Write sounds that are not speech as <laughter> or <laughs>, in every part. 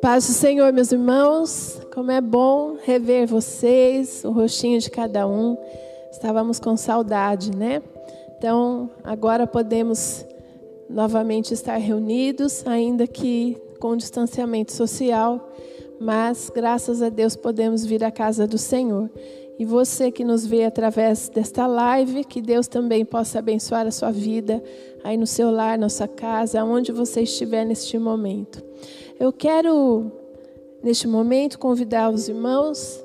Paz do Senhor, meus irmãos, como é bom rever vocês, o rostinho de cada um. Estávamos com saudade, né? Então, agora podemos novamente estar reunidos, ainda que com distanciamento social, mas graças a Deus podemos vir à casa do Senhor. E você que nos vê através desta live, que Deus também possa abençoar a sua vida, aí no seu lar, na sua casa, aonde você estiver neste momento. Eu quero, neste momento, convidar os irmãos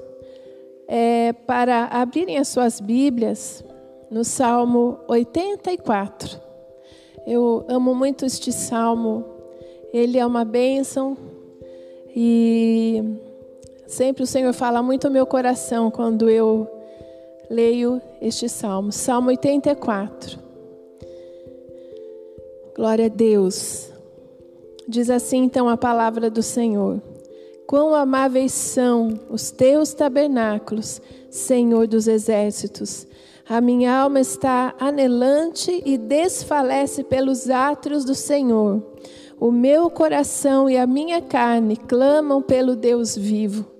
é, para abrirem as suas Bíblias no Salmo 84. Eu amo muito este salmo, ele é uma bênção e sempre o Senhor fala muito ao meu coração quando eu leio este salmo. Salmo 84. Glória a Deus. Diz assim então a palavra do Senhor: Quão amáveis são os teus tabernáculos, Senhor dos exércitos. A minha alma está anelante e desfalece pelos átrios do Senhor. O meu coração e a minha carne clamam pelo Deus vivo.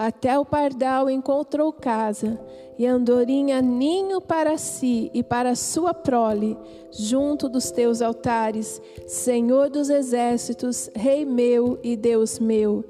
Até o pardal encontrou casa e andorinha ninho para si e para sua prole, junto dos teus altares, Senhor dos exércitos, Rei meu e Deus meu.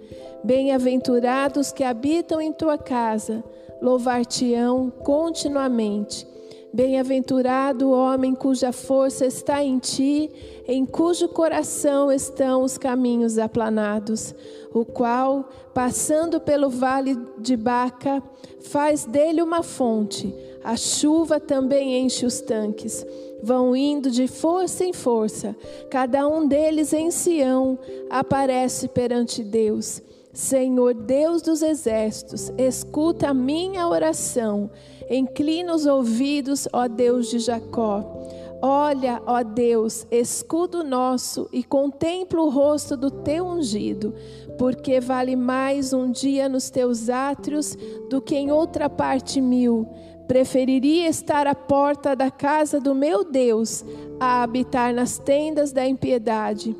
Bem-aventurados que habitam em tua casa, louvar-te-ão continuamente. Bem-aventurado o homem cuja força está em ti, em cujo coração estão os caminhos aplanados, o qual, passando pelo vale de Baca, faz dele uma fonte. A chuva também enche os tanques. Vão indo de força em força, cada um deles em Sião aparece perante Deus. Senhor Deus dos exércitos, escuta a minha oração, inclina os ouvidos, ó Deus de Jacó. Olha, ó Deus, escudo nosso, e contempla o rosto do teu ungido, porque vale mais um dia nos teus átrios do que em outra parte mil. Preferiria estar à porta da casa do meu Deus a habitar nas tendas da impiedade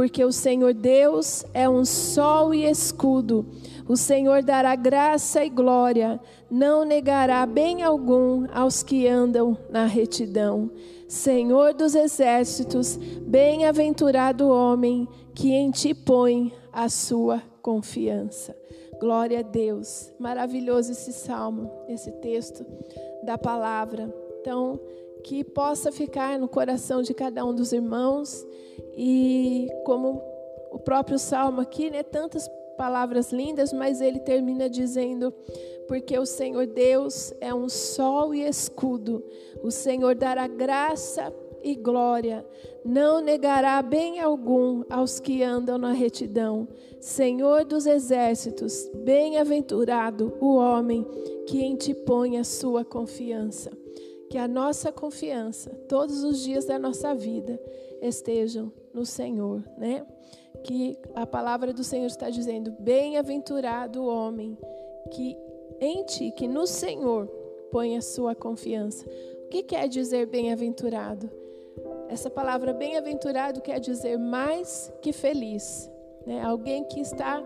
porque o Senhor Deus é um sol e escudo. O Senhor dará graça e glória, não negará bem algum aos que andam na retidão. Senhor dos exércitos, bem-aventurado o homem que em ti põe a sua confiança. Glória a Deus. Maravilhoso esse salmo, esse texto da palavra. Então, que possa ficar no coração de cada um dos irmãos e como o próprio salmo aqui, né, tantas palavras lindas, mas ele termina dizendo: porque o Senhor Deus é um sol e escudo. O Senhor dará graça e glória, não negará bem algum aos que andam na retidão. Senhor dos exércitos, bem-aventurado o homem que em ti põe a sua confiança que a nossa confiança, todos os dias da nossa vida, estejam no Senhor, né? Que a palavra do Senhor está dizendo: bem-aventurado o homem que em ti, que no Senhor põe a sua confiança. O que quer dizer bem-aventurado? Essa palavra bem-aventurado quer dizer mais que feliz, né? Alguém que está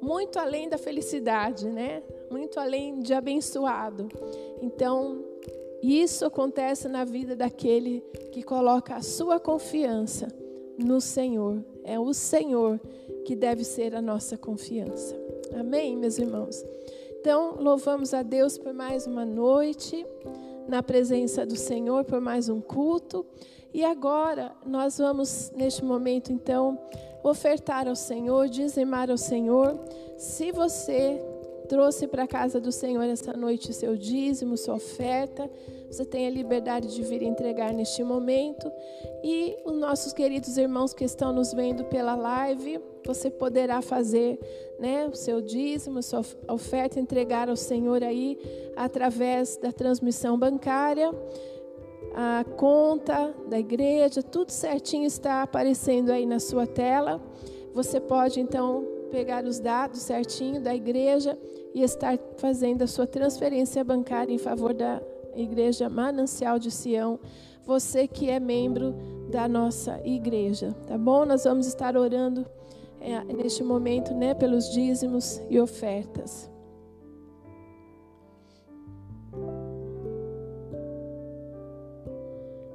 muito além da felicidade, né? Muito além de abençoado. Então, isso acontece na vida daquele que coloca a sua confiança no Senhor. É o Senhor que deve ser a nossa confiança. Amém, meus irmãos? Então, louvamos a Deus por mais uma noite na presença do Senhor, por mais um culto. E agora, nós vamos, neste momento, então, ofertar ao Senhor, dizimar ao Senhor. Se você trouxe para a casa do Senhor essa noite seu dízimo, sua oferta. Você tem a liberdade de vir entregar neste momento. E os nossos queridos irmãos que estão nos vendo pela live, você poderá fazer né, o seu dízimo, sua oferta, entregar ao Senhor aí através da transmissão bancária. A conta da igreja, tudo certinho está aparecendo aí na sua tela. Você pode então pegar os dados certinho da igreja e estar fazendo a sua transferência bancária em favor da Igreja Manancial de Sião você que é membro da nossa igreja, tá bom? Nós vamos estar orando é, neste momento, né, pelos dízimos e ofertas.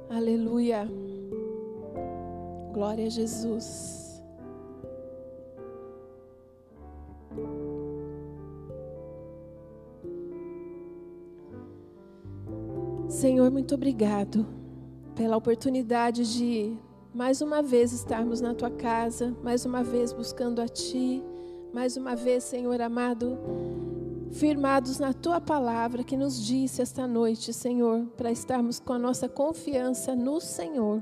Aleluia. Glória a Jesus. Senhor, muito obrigado pela oportunidade de mais uma vez estarmos na tua casa, mais uma vez buscando a ti, mais uma vez, Senhor amado, firmados na tua palavra que nos disse esta noite, Senhor, para estarmos com a nossa confiança no Senhor.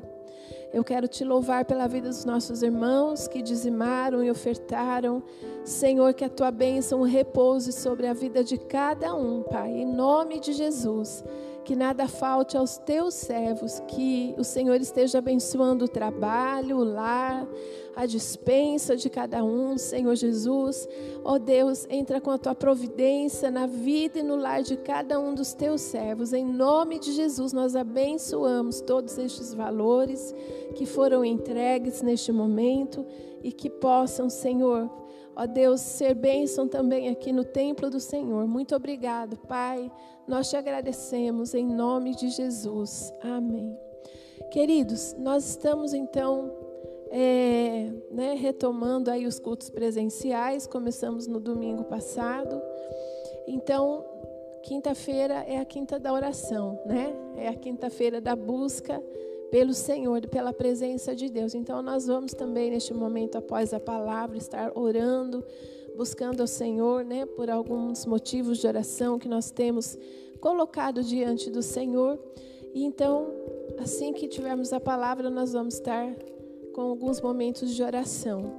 Eu quero te louvar pela vida dos nossos irmãos que dizimaram e ofertaram. Senhor, que a tua bênção repouse sobre a vida de cada um, Pai, em nome de Jesus que nada falte aos teus servos, que o Senhor esteja abençoando o trabalho, o lar, a dispensa de cada um, Senhor Jesus. Ó oh Deus, entra com a tua providência na vida e no lar de cada um dos teus servos. Em nome de Jesus, nós abençoamos todos estes valores que foram entregues neste momento e que possam, Senhor, ó Deus, ser bênção também aqui no templo do Senhor. Muito obrigado, Pai. Nós te agradecemos em nome de Jesus. Amém. Queridos, nós estamos então é, né, retomando aí os cultos presenciais. Começamos no domingo passado. Então, quinta-feira é a quinta da oração, né? É a quinta-feira da busca pelo Senhor, pela presença de Deus. Então, nós vamos também, neste momento, após a palavra, estar orando, buscando ao Senhor, né, por alguns motivos de oração que nós temos colocado diante do Senhor. E então, assim que tivermos a palavra, nós vamos estar com alguns momentos de oração.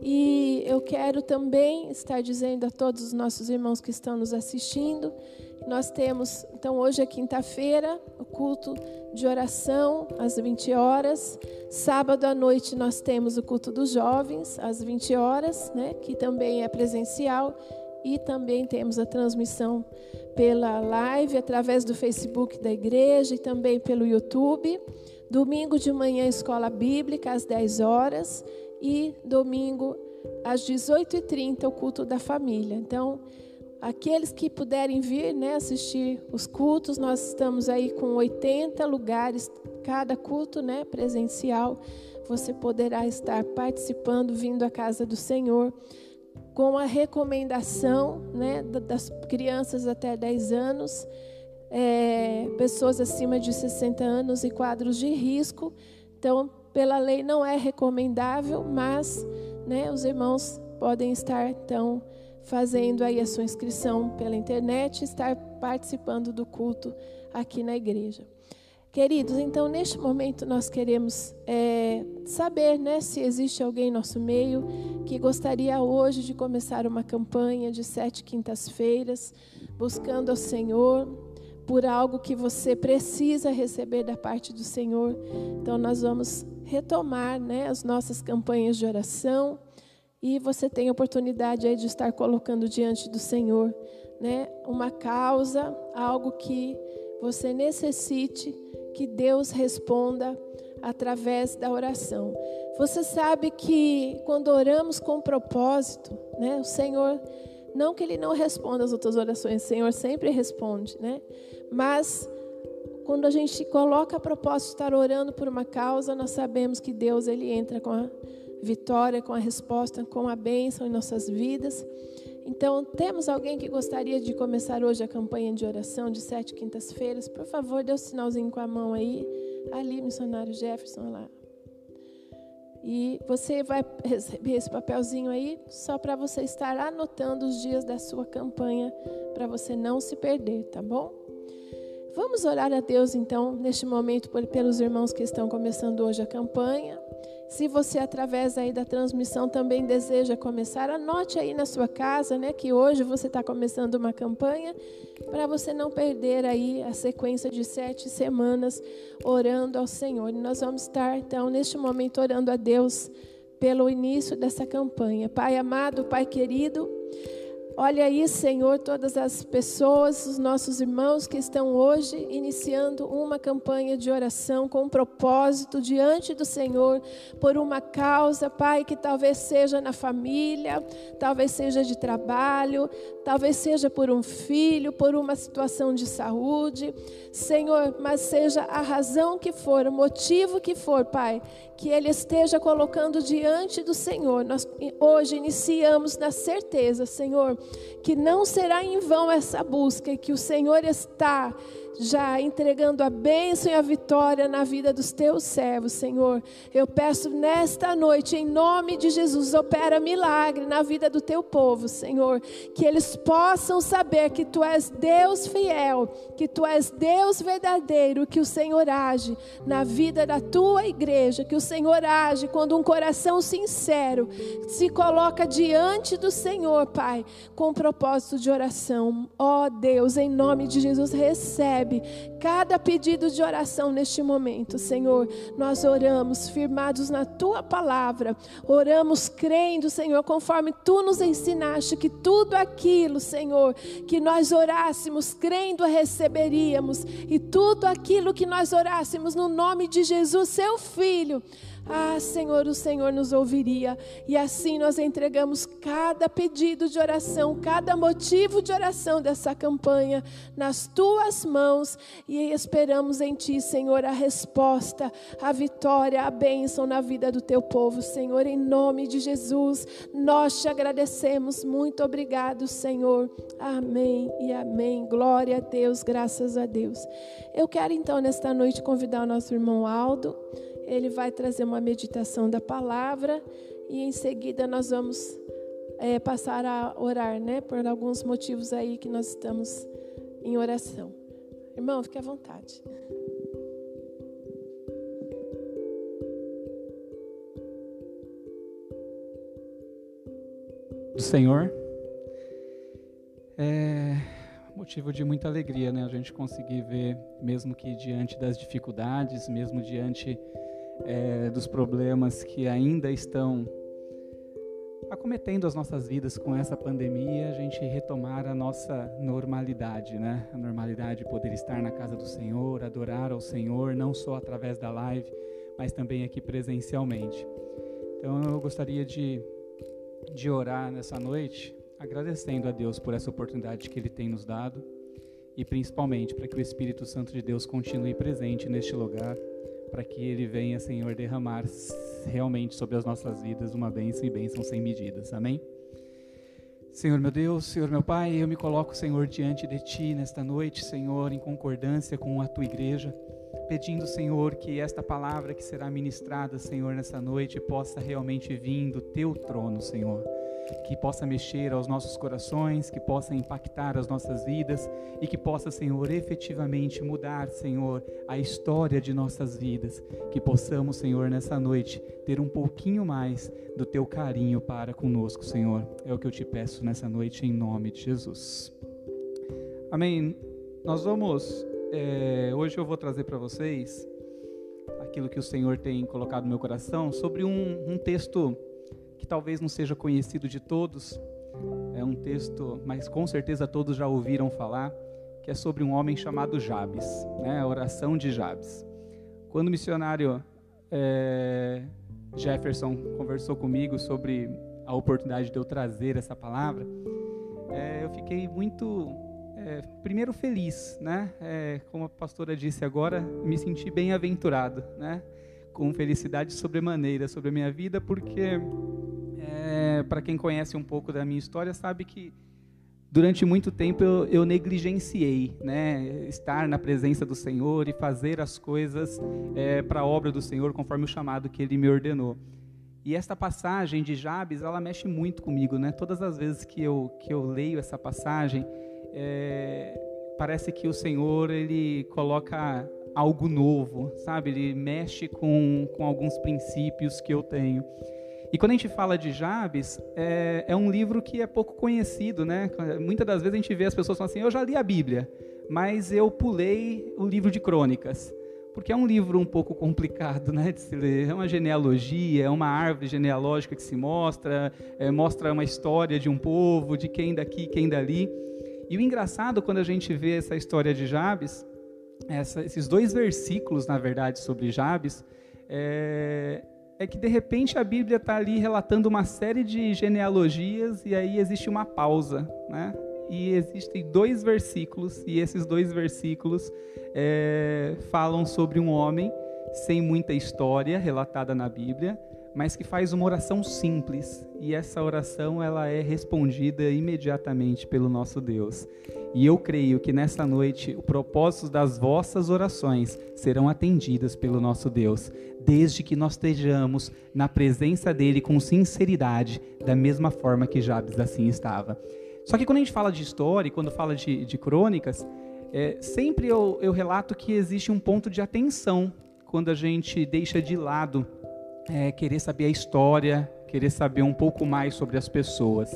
E eu quero também estar dizendo a todos os nossos irmãos que estão nos assistindo, nós temos, então hoje é quinta-feira, o culto de oração às 20 horas. Sábado à noite nós temos o culto dos jovens às 20 horas, né, que também é presencial. E também temos a transmissão pela live através do Facebook da igreja e também pelo YouTube. Domingo de manhã, escola bíblica às 10 horas e domingo às 18h30 o culto da família. Então, aqueles que puderem vir né, assistir os cultos, nós estamos aí com 80 lugares, cada culto né, presencial. Você poderá estar participando, vindo à casa do Senhor, com a recomendação né, das crianças até 10 anos, é, pessoas acima de 60 anos e quadros de risco. Então, pela lei não é recomendável, mas né, os irmãos podem estar então fazendo aí a sua inscrição pela internet, estar participando do culto aqui na igreja. Queridos, então neste momento nós queremos é, saber né, se existe alguém em nosso meio que gostaria hoje de começar uma campanha de sete quintas-feiras, buscando ao Senhor por algo que você precisa receber da parte do Senhor. Então nós vamos retomar né, as nossas campanhas de oração e você tem a oportunidade aí de estar colocando diante do Senhor, né, uma causa, algo que você necessite que Deus responda através da oração. Você sabe que quando oramos com propósito, né, o Senhor não que ele não responda as outras orações, o Senhor sempre responde, né? Mas quando a gente coloca a propósito de estar orando por uma causa, nós sabemos que Deus ele entra com a vitória, com a resposta, com a bênção em nossas vidas. Então, temos alguém que gostaria de começar hoje a campanha de oração de sete quintas-feiras? Por favor, dê o um sinalzinho com a mão aí. Ali, missionário Jefferson, lá. E você vai receber esse papelzinho aí só para você estar anotando os dias da sua campanha, para você não se perder, tá bom? Vamos orar a Deus então, neste momento, pelos irmãos que estão começando hoje a campanha. Se você, através aí da transmissão, também deseja começar, anote aí na sua casa, né, que hoje você está começando uma campanha, para você não perder aí a sequência de sete semanas orando ao Senhor. E nós vamos estar, então, neste momento, orando a Deus pelo início dessa campanha. Pai amado, Pai querido, Olha aí, Senhor, todas as pessoas, os nossos irmãos que estão hoje iniciando uma campanha de oração com um propósito diante do Senhor por uma causa, Pai, que talvez seja na família, talvez seja de trabalho, talvez seja por um filho, por uma situação de saúde. Senhor, mas seja a razão que for, o motivo que for, Pai, que ele esteja colocando diante do Senhor. Nós hoje iniciamos na certeza, Senhor, que não será em vão essa busca e que o Senhor está já entregando a bênção e a vitória na vida dos teus servos, Senhor. Eu peço nesta noite, em nome de Jesus, opera milagre na vida do teu povo, Senhor. Que eles possam saber que tu és Deus fiel, que tu és Deus verdadeiro, que o Senhor age na vida da tua igreja, que o Senhor age quando um coração sincero se coloca diante do Senhor, Pai, com propósito de oração. Ó oh, Deus, em nome de Jesus, recebe recebe cada pedido de oração neste momento, Senhor. Nós oramos firmados na tua palavra, oramos crendo, Senhor, conforme tu nos ensinaste que tudo aquilo, Senhor, que nós orássemos crendo receberíamos, e tudo aquilo que nós orássemos no nome de Jesus, seu filho ah, Senhor, o Senhor nos ouviria. E assim nós entregamos cada pedido de oração, cada motivo de oração dessa campanha nas tuas mãos e esperamos em Ti, Senhor, a resposta, a vitória, a bênção na vida do Teu povo, Senhor, em nome de Jesus. Nós te agradecemos. Muito obrigado, Senhor. Amém e amém. Glória a Deus, graças a Deus. Eu quero então nesta noite convidar o nosso irmão Aldo ele vai trazer uma meditação da palavra e em seguida nós vamos é, passar a orar, né? Por alguns motivos aí que nós estamos em oração. Irmão, fique à vontade. Do Senhor. É motivo de muita alegria, né? A gente conseguir ver, mesmo que diante das dificuldades, mesmo diante é, dos problemas que ainda estão acometendo as nossas vidas com essa pandemia, a gente retomar a nossa normalidade, né? A normalidade de poder estar na casa do Senhor, adorar ao Senhor, não só através da live, mas também aqui presencialmente. Então eu gostaria de, de orar nessa noite, agradecendo a Deus por essa oportunidade que Ele tem nos dado e principalmente para que o Espírito Santo de Deus continue presente neste lugar para que Ele venha, Senhor, derramar realmente sobre as nossas vidas uma bênção e bênção sem medidas. Amém? Senhor meu Deus, Senhor meu Pai, eu me coloco, Senhor, diante de Ti nesta noite, Senhor, em concordância com a Tua igreja, pedindo, Senhor, que esta palavra que será ministrada, Senhor, nessa noite possa realmente vir do Teu trono, Senhor que possa mexer aos nossos corações, que possa impactar as nossas vidas e que possa, Senhor, efetivamente mudar, Senhor, a história de nossas vidas. Que possamos, Senhor, nessa noite ter um pouquinho mais do teu carinho para conosco, Senhor. É o que eu te peço nessa noite, em nome de Jesus. Amém. Nós vamos. É, hoje eu vou trazer para vocês aquilo que o Senhor tem colocado no meu coração sobre um, um texto que talvez não seja conhecido de todos. É um texto, mas com certeza todos já ouviram falar, que é sobre um homem chamado Jabes, né? a oração de Jabes. Quando o missionário é, Jefferson conversou comigo sobre a oportunidade de eu trazer essa palavra, é, eu fiquei muito, é, primeiro feliz, né? É, como a pastora disse agora, me senti bem-aventurado, né? Com felicidade sobremaneira sobre a minha vida, porque para quem conhece um pouco da minha história, sabe que durante muito tempo eu, eu, negligenciei, né, estar na presença do Senhor e fazer as coisas é, para a obra do Senhor conforme o chamado que Ele me ordenou. E esta passagem de Jabes, ela mexe muito comigo, né? Todas as vezes que eu que eu leio essa passagem, é, parece que o Senhor ele coloca algo novo, sabe? Ele mexe com, com alguns princípios que eu tenho. E quando a gente fala de Jabes, é, é, um livro que é pouco conhecido, né? Muitas das vezes a gente vê as pessoas falando assim: eu já li a Bíblia, mas eu pulei o livro de crônicas. porque é um livro um pouco complicado <laughs> né, de se ler. É uma genealogia, é uma árvore genealógica que se mostra, é, mostra uma história de um povo, de quem daqui, quem dali. E o engraçado quando a gente vê essa história de Jabes, essa, esses dois versículos, na verdade, sobre Jabes, é, é que de repente a Bíblia está ali relatando uma série de genealogias e aí existe uma pausa, né? E existem dois versículos e esses dois versículos é, falam sobre um homem sem muita história relatada na Bíblia, mas que faz uma oração simples e essa oração ela é respondida imediatamente pelo nosso Deus. E eu creio que nessa noite o propósito das vossas orações serão atendidas pelo nosso Deus, desde que nós estejamos na presença dele com sinceridade, da mesma forma que Jabes assim estava. Só que quando a gente fala de história, quando fala de, de crônicas, é, sempre eu, eu relato que existe um ponto de atenção quando a gente deixa de lado é, querer saber a história, querer saber um pouco mais sobre as pessoas.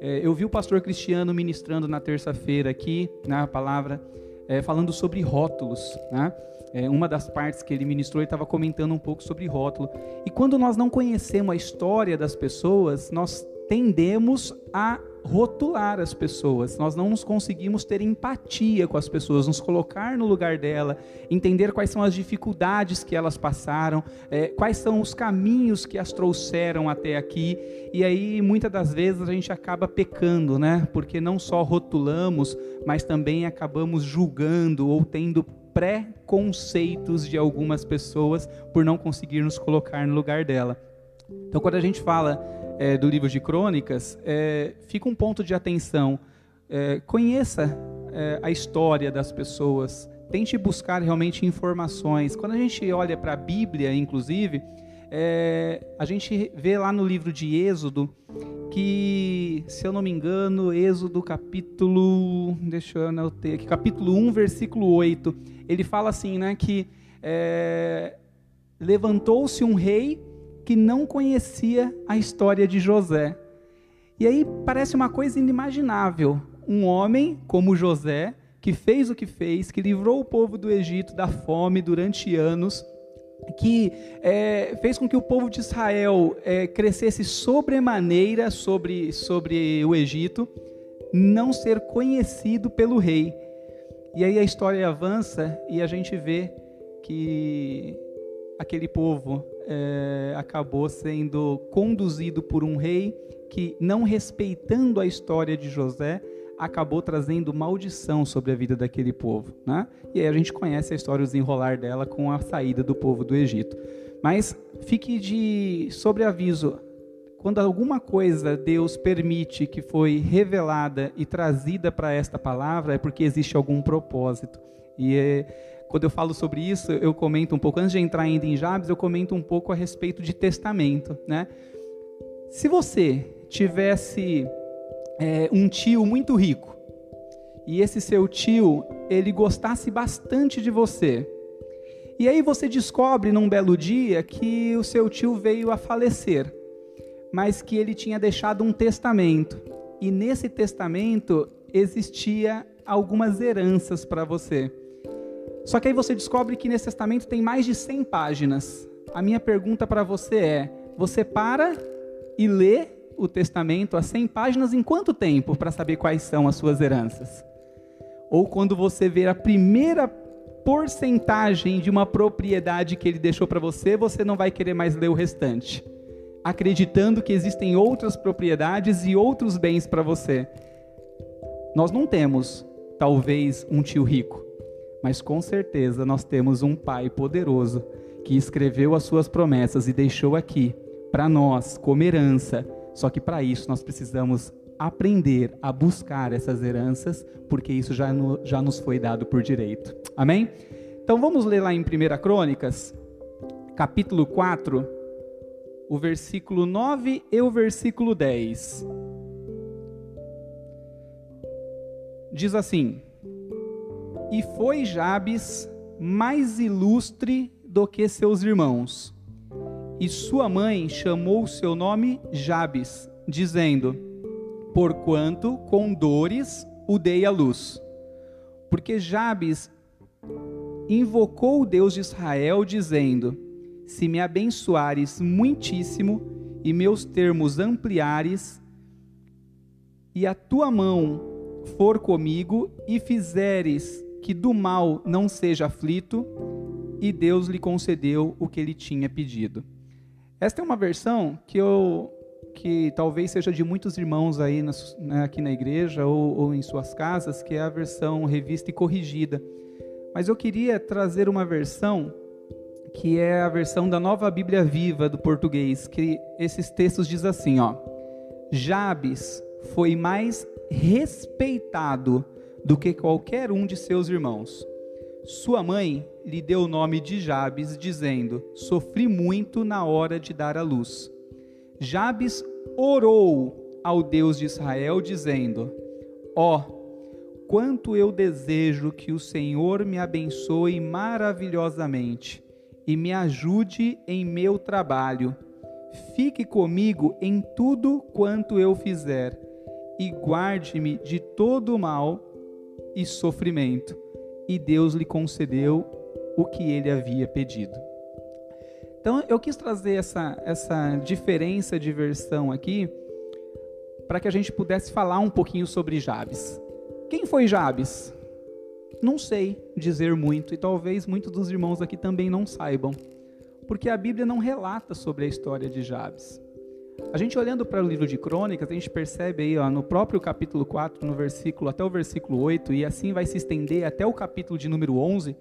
É, eu vi o pastor Cristiano ministrando na terça-feira aqui, na palavra, é, falando sobre rótulos. Né? É, uma das partes que ele ministrou, ele estava comentando um pouco sobre rótulo. E quando nós não conhecemos a história das pessoas, nós tendemos a rotular as pessoas, nós não nos conseguimos ter empatia com as pessoas, nos colocar no lugar dela, entender quais são as dificuldades que elas passaram, é, quais são os caminhos que as trouxeram até aqui, e aí muitas das vezes a gente acaba pecando, né? Porque não só rotulamos, mas também acabamos julgando ou tendo preconceitos de algumas pessoas por não conseguir nos colocar no lugar dela. Então, quando a gente fala é, do livro de Crônicas, é, fica um ponto de atenção. É, conheça é, a história das pessoas, tente buscar realmente informações. Quando a gente olha para a Bíblia, inclusive, é, a gente vê lá no livro de Êxodo que, se eu não me engano, Êxodo capítulo, deixa eu anotar aqui, capítulo 1, versículo 8, ele fala assim, né, que é, levantou-se um rei que não conhecia a história de José. E aí parece uma coisa inimaginável. Um homem como José, que fez o que fez, que livrou o povo do Egito da fome durante anos, que é, fez com que o povo de Israel é, crescesse sobremaneira sobre, sobre o Egito, não ser conhecido pelo rei. E aí a história avança e a gente vê que aquele povo é, acabou sendo conduzido por um rei que, não respeitando a história de José, acabou trazendo maldição sobre a vida daquele povo. Né? E aí a gente conhece a história, o desenrolar dela com a saída do povo do Egito. Mas fique de sobreaviso, quando alguma coisa Deus permite que foi revelada e trazida para esta palavra, é porque existe algum propósito. E é, quando eu falo sobre isso, eu comento um pouco, antes de entrar ainda em Jabes, eu comento um pouco a respeito de testamento. Né? Se você tivesse é, um tio muito rico, e esse seu tio, ele gostasse bastante de você, e aí você descobre num belo dia que o seu tio veio a falecer, mas que ele tinha deixado um testamento, e nesse testamento existia algumas heranças para você. Só que aí você descobre que nesse testamento tem mais de 100 páginas. A minha pergunta para você é: você para e lê o testamento a 100 páginas em quanto tempo para saber quais são as suas heranças? Ou quando você vê a primeira porcentagem de uma propriedade que ele deixou para você, você não vai querer mais ler o restante, acreditando que existem outras propriedades e outros bens para você. Nós não temos, talvez, um tio rico, mas com certeza nós temos um Pai poderoso que escreveu as suas promessas e deixou aqui para nós como herança. Só que para isso nós precisamos aprender a buscar essas heranças, porque isso já, no, já nos foi dado por direito. Amém? Então vamos ler lá em 1 Crônicas, capítulo 4, o versículo 9 e o versículo 10. Diz assim: e foi Jabes mais ilustre do que seus irmãos. E sua mãe chamou seu nome Jabes, dizendo: Porquanto com dores o dei à luz. Porque Jabes invocou o Deus de Israel, dizendo: Se me abençoares muitíssimo e meus termos ampliares, e a tua mão for comigo e fizeres que do mal não seja aflito, e Deus lhe concedeu o que ele tinha pedido. Esta é uma versão que eu que talvez seja de muitos irmãos aí né, aqui na igreja ou, ou em suas casas, que é a versão revista e corrigida. Mas eu queria trazer uma versão que é a versão da Nova Bíblia Viva do português, que esses textos diz assim, ó: Jabes foi mais respeitado do que qualquer um de seus irmãos. Sua mãe lhe deu o nome de Jabes, dizendo: Sofri muito na hora de dar à luz. Jabes orou ao Deus de Israel, dizendo: Ó, oh, quanto eu desejo que o Senhor me abençoe maravilhosamente e me ajude em meu trabalho. Fique comigo em tudo quanto eu fizer e guarde-me de todo mal e sofrimento. E Deus lhe concedeu o que ele havia pedido. Então eu quis trazer essa, essa diferença de versão aqui para que a gente pudesse falar um pouquinho sobre Jabes. Quem foi Jabes? Não sei dizer muito e talvez muitos dos irmãos aqui também não saibam, porque a Bíblia não relata sobre a história de Jabes. A gente olhando para o livro de Crônicas, a gente percebe aí, ó, no próprio capítulo 4, no versículo até o versículo 8, e assim vai se estender até o capítulo de número 11,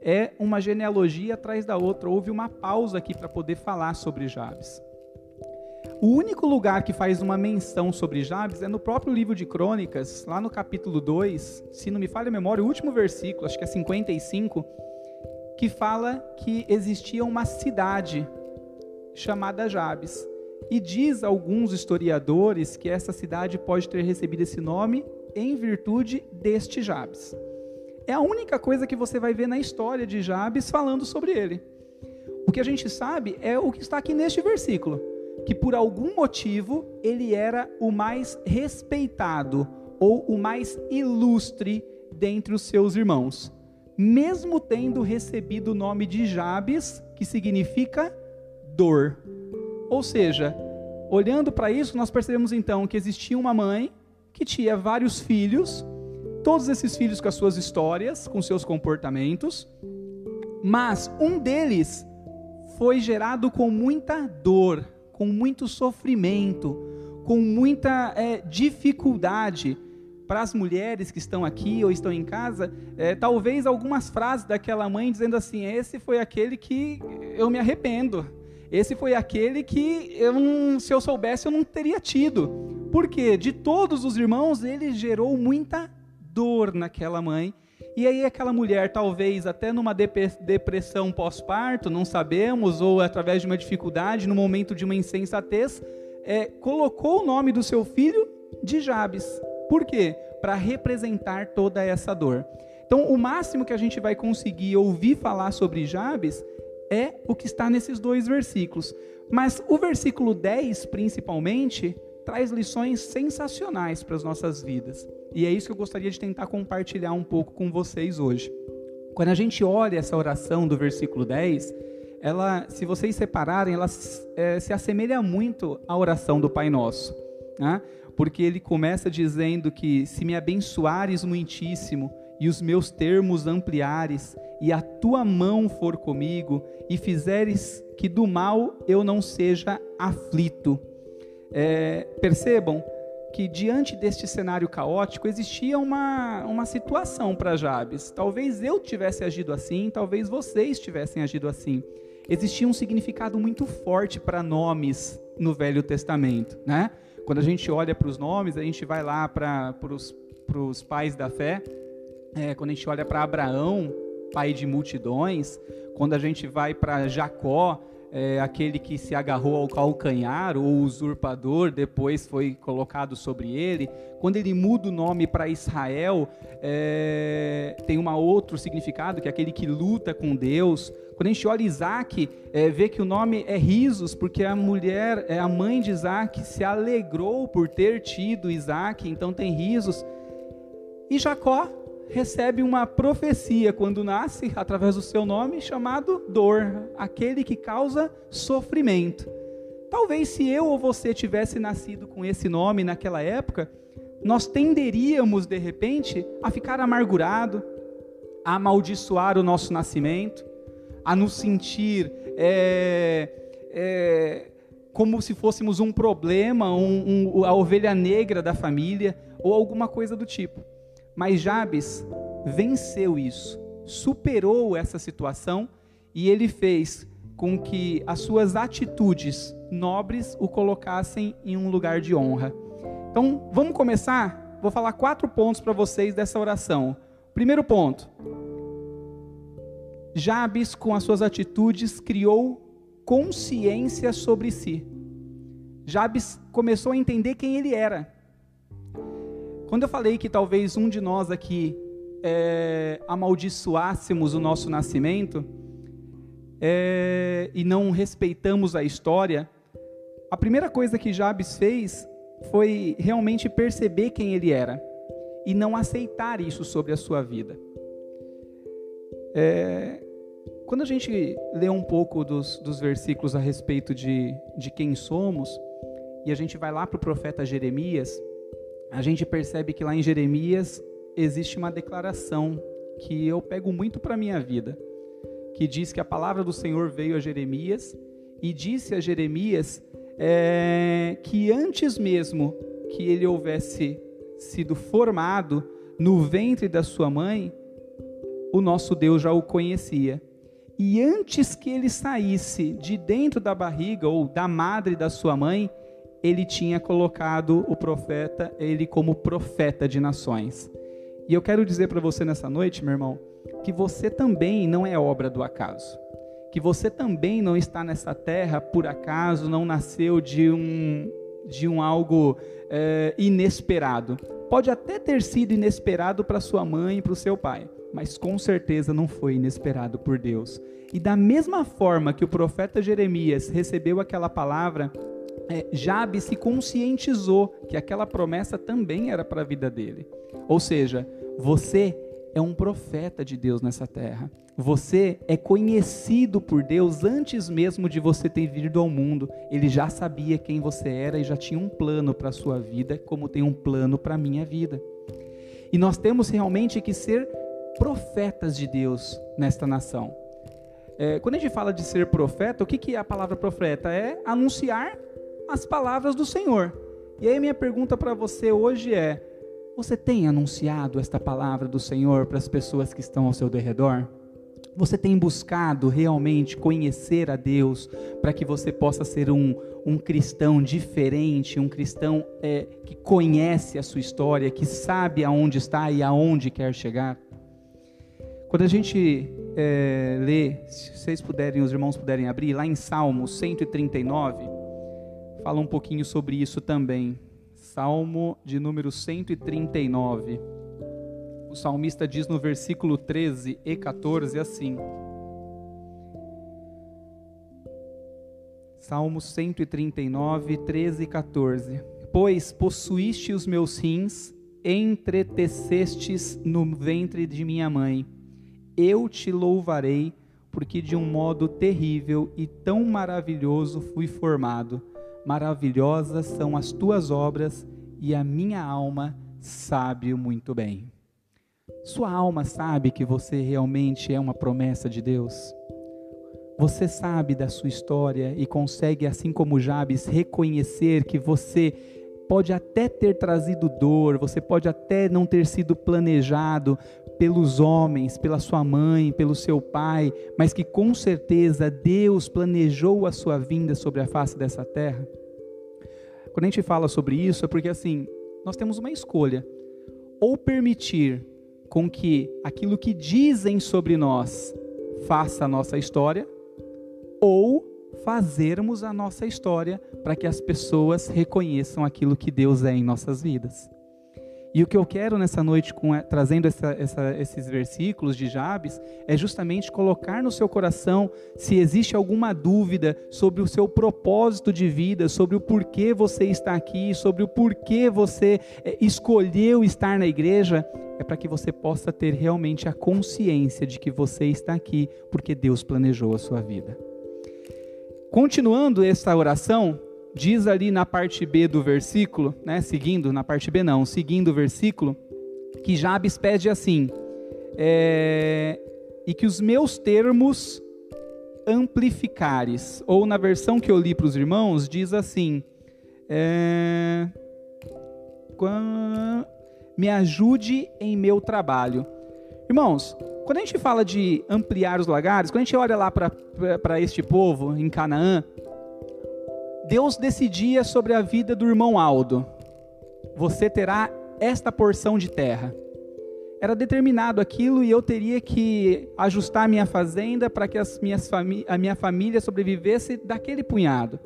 é uma genealogia atrás da outra. Houve uma pausa aqui para poder falar sobre Jabes. O único lugar que faz uma menção sobre Jabes é no próprio livro de Crônicas, lá no capítulo 2, se não me falha a memória, o último versículo, acho que é 55, que fala que existia uma cidade chamada Jabes. E diz alguns historiadores que essa cidade pode ter recebido esse nome em virtude deste Jabes. É a única coisa que você vai ver na história de Jabes falando sobre ele. O que a gente sabe é o que está aqui neste versículo, que por algum motivo ele era o mais respeitado ou o mais ilustre dentre os seus irmãos, mesmo tendo recebido o nome de Jabes, que significa dor. Ou seja, olhando para isso, nós percebemos então que existia uma mãe que tinha vários filhos, todos esses filhos com as suas histórias, com seus comportamentos, mas um deles foi gerado com muita dor, com muito sofrimento, com muita é, dificuldade. Para as mulheres que estão aqui ou estão em casa, é, talvez algumas frases daquela mãe dizendo assim: Esse foi aquele que eu me arrependo esse foi aquele que eu se eu soubesse eu não teria tido. Porque de todos os irmãos ele gerou muita dor naquela mãe. E aí aquela mulher, talvez até numa depressão pós-parto, não sabemos, ou através de uma dificuldade, no momento de uma insensatez, é, colocou o nome do seu filho de Jabes. Por quê? Para representar toda essa dor. Então, o máximo que a gente vai conseguir ouvir falar sobre Jabes é o que está nesses dois versículos. Mas o versículo 10, principalmente, traz lições sensacionais para as nossas vidas. E é isso que eu gostaria de tentar compartilhar um pouco com vocês hoje. Quando a gente olha essa oração do versículo 10, ela, se vocês separarem, ela é, se assemelha muito à oração do Pai Nosso. Né? Porque ele começa dizendo que se me abençoares muitíssimo, e os meus termos ampliares, e a tua mão for comigo, e fizeres que do mal eu não seja aflito. É, percebam que diante deste cenário caótico existia uma, uma situação para Jabes. Talvez eu tivesse agido assim, talvez vocês tivessem agido assim. Existia um significado muito forte para nomes no Velho Testamento, né? Quando a gente olha para os nomes, a gente vai lá para os pais da fé, é, quando a gente olha para Abraão, pai de multidões, quando a gente vai para Jacó, é, aquele que se agarrou ao calcanhar, ou usurpador, depois foi colocado sobre ele. Quando ele muda o nome para Israel, é, tem um outro significado, que é aquele que luta com Deus. Quando a gente olha Isaac, é, vê que o nome é Risos, porque a mulher, é a mãe de Isaac, se alegrou por ter tido Isaac, então tem risos. E Jacó recebe uma profecia quando nasce, através do seu nome, chamado dor, aquele que causa sofrimento. Talvez se eu ou você tivesse nascido com esse nome naquela época, nós tenderíamos de repente a ficar amargurado, a amaldiçoar o nosso nascimento, a nos sentir é, é, como se fôssemos um problema, um, um, a ovelha negra da família ou alguma coisa do tipo. Mas Jabes venceu isso, superou essa situação e ele fez com que as suas atitudes nobres o colocassem em um lugar de honra. Então, vamos começar? Vou falar quatro pontos para vocês dessa oração. Primeiro ponto. Jabes, com as suas atitudes, criou consciência sobre si. Jabes começou a entender quem ele era. Quando eu falei que talvez um de nós aqui é, amaldiçoássemos o nosso nascimento é, e não respeitamos a história, a primeira coisa que Jabes fez foi realmente perceber quem ele era e não aceitar isso sobre a sua vida. É, quando a gente lê um pouco dos, dos versículos a respeito de, de quem somos, e a gente vai lá para o profeta Jeremias, a gente percebe que lá em Jeremias existe uma declaração que eu pego muito para minha vida, que diz que a palavra do Senhor veio a Jeremias e disse a Jeremias é, que antes mesmo que ele houvesse sido formado no ventre da sua mãe, o nosso Deus já o conhecia. E antes que ele saísse de dentro da barriga ou da madre da sua mãe, ele tinha colocado o profeta, ele como profeta de nações. E eu quero dizer para você nessa noite, meu irmão, que você também não é obra do acaso que você também não está nessa terra por acaso, não nasceu de um, de um algo é, inesperado. Pode até ter sido inesperado para sua mãe e para o seu pai, mas com certeza não foi inesperado por Deus. E da mesma forma que o profeta Jeremias recebeu aquela palavra, é, Jabe se conscientizou que aquela promessa também era para a vida dele. Ou seja, você é um profeta de Deus nessa terra. Você é conhecido por Deus antes mesmo de você ter vindo ao mundo. Ele já sabia quem você era e já tinha um plano para a sua vida, como tem um plano para a minha vida. E nós temos realmente que ser profetas de Deus nesta nação. É, quando a gente fala de ser profeta, o que, que é a palavra profeta? É anunciar as palavras do Senhor. E aí minha pergunta para você hoje é: você tem anunciado esta palavra do Senhor para as pessoas que estão ao seu derredor? Você tem buscado realmente conhecer a Deus para que você possa ser um, um cristão diferente, um cristão é, que conhece a sua história, que sabe aonde está e aonde quer chegar? Quando a gente é, lê, se vocês puderem, os irmãos puderem abrir, lá em Salmo 139, fala um pouquinho sobre isso também. Salmo de número 139. O salmista diz no versículo 13 e 14 assim: Salmo 139, 13 e 14. Pois possuíste os meus rins, entretecestes no ventre de minha mãe. Eu te louvarei, porque de um modo terrível e tão maravilhoso fui formado maravilhosas são as tuas obras e a minha alma sabe muito bem. Sua alma sabe que você realmente é uma promessa de Deus? Você sabe da sua história e consegue, assim como Jabes, reconhecer que você pode até ter trazido dor, você pode até não ter sido planejado pelos homens, pela sua mãe, pelo seu pai, mas que com certeza Deus planejou a sua vinda sobre a face dessa terra? Quando a gente fala sobre isso, é porque assim, nós temos uma escolha: ou permitir com que aquilo que dizem sobre nós faça a nossa história, ou fazermos a nossa história para que as pessoas reconheçam aquilo que Deus é em nossas vidas. E o que eu quero nessa noite, com, trazendo essa, essa, esses versículos de Jabes, é justamente colocar no seu coração se existe alguma dúvida sobre o seu propósito de vida, sobre o porquê você está aqui, sobre o porquê você é, escolheu estar na igreja, é para que você possa ter realmente a consciência de que você está aqui porque Deus planejou a sua vida. Continuando esta oração, diz ali na parte B do versículo, né, seguindo, na parte B não, seguindo o versículo, que Jabes pede assim, é, e que os meus termos amplificares, ou na versão que eu li para os irmãos, diz assim, é, me ajude em meu trabalho. Irmãos, quando a gente fala de ampliar os lagares, quando a gente olha lá para este povo em Canaã, Deus decidia sobre a vida do irmão Aldo. Você terá esta porção de terra. Era determinado aquilo e eu teria que ajustar minha fazenda para que as minhas a minha família sobrevivesse daquele punhado.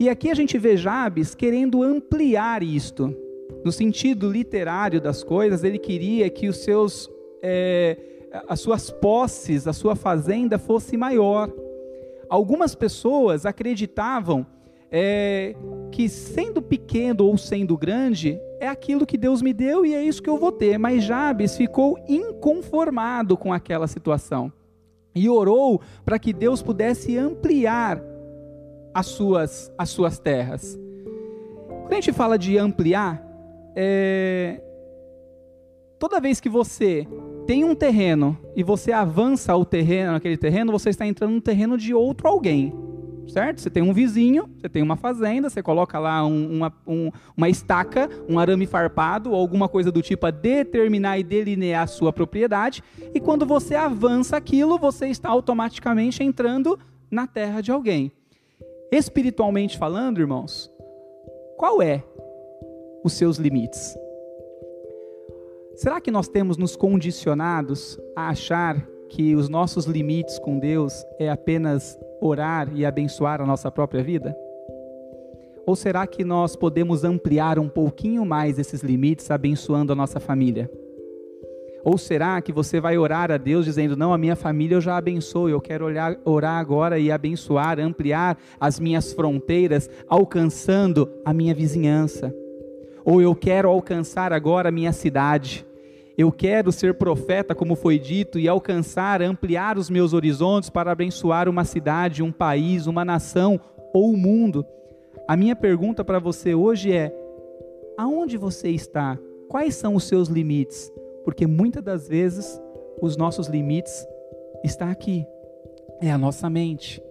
E aqui a gente vê Jabes querendo ampliar isto. No sentido literário das coisas, ele queria que os seus, é, as suas posses, a sua fazenda fosse maior. Algumas pessoas acreditavam é, que sendo pequeno ou sendo grande, é aquilo que Deus me deu e é isso que eu vou ter. Mas Jabes ficou inconformado com aquela situação e orou para que Deus pudesse ampliar as suas, as suas terras. Quando a gente fala de ampliar, é... toda vez que você tem um terreno e você avança o terreno, aquele terreno, você está entrando no terreno de outro alguém certo? Você tem um vizinho, você tem uma fazenda, você coloca lá um, uma, um, uma estaca, um arame farpado ou alguma coisa do tipo a determinar e delinear a sua propriedade, e quando você avança aquilo, você está automaticamente entrando na terra de alguém. Espiritualmente falando, irmãos, qual é os seus limites? Será que nós temos nos condicionados a achar que os nossos limites com Deus é apenas orar e abençoar a nossa própria vida? Ou será que nós podemos ampliar um pouquinho mais esses limites abençoando a nossa família? Ou será que você vai orar a Deus dizendo: Não, a minha família eu já abençoo, eu quero olhar, orar agora e abençoar, ampliar as minhas fronteiras, alcançando a minha vizinhança? Ou eu quero alcançar agora a minha cidade? Eu quero ser profeta, como foi dito, e alcançar, ampliar os meus horizontes para abençoar uma cidade, um país, uma nação ou o mundo. A minha pergunta para você hoje é: aonde você está? Quais são os seus limites? Porque muitas das vezes os nossos limites estão aqui. É a nossa mente.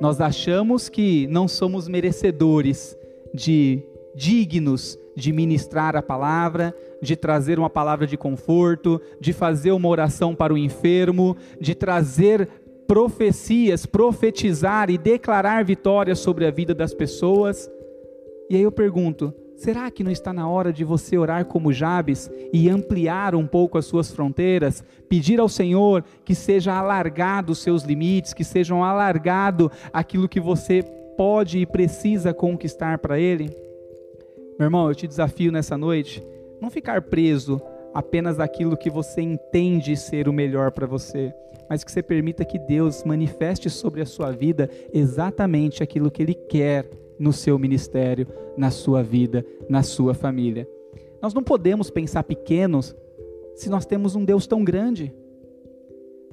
Nós achamos que não somos merecedores de dignos de ministrar a palavra, de trazer uma palavra de conforto, de fazer uma oração para o enfermo, de trazer profecias, profetizar e declarar vitórias sobre a vida das pessoas. E aí eu pergunto: será que não está na hora de você orar como Jabes e ampliar um pouco as suas fronteiras, pedir ao Senhor que seja alargado os seus limites, que sejam alargado aquilo que você pode e precisa conquistar para ele? Meu irmão, eu te desafio nessa noite, não ficar preso apenas aquilo que você entende ser o melhor para você, mas que você permita que Deus manifeste sobre a sua vida exatamente aquilo que Ele quer no seu ministério, na sua vida, na sua família. Nós não podemos pensar pequenos se nós temos um Deus tão grande.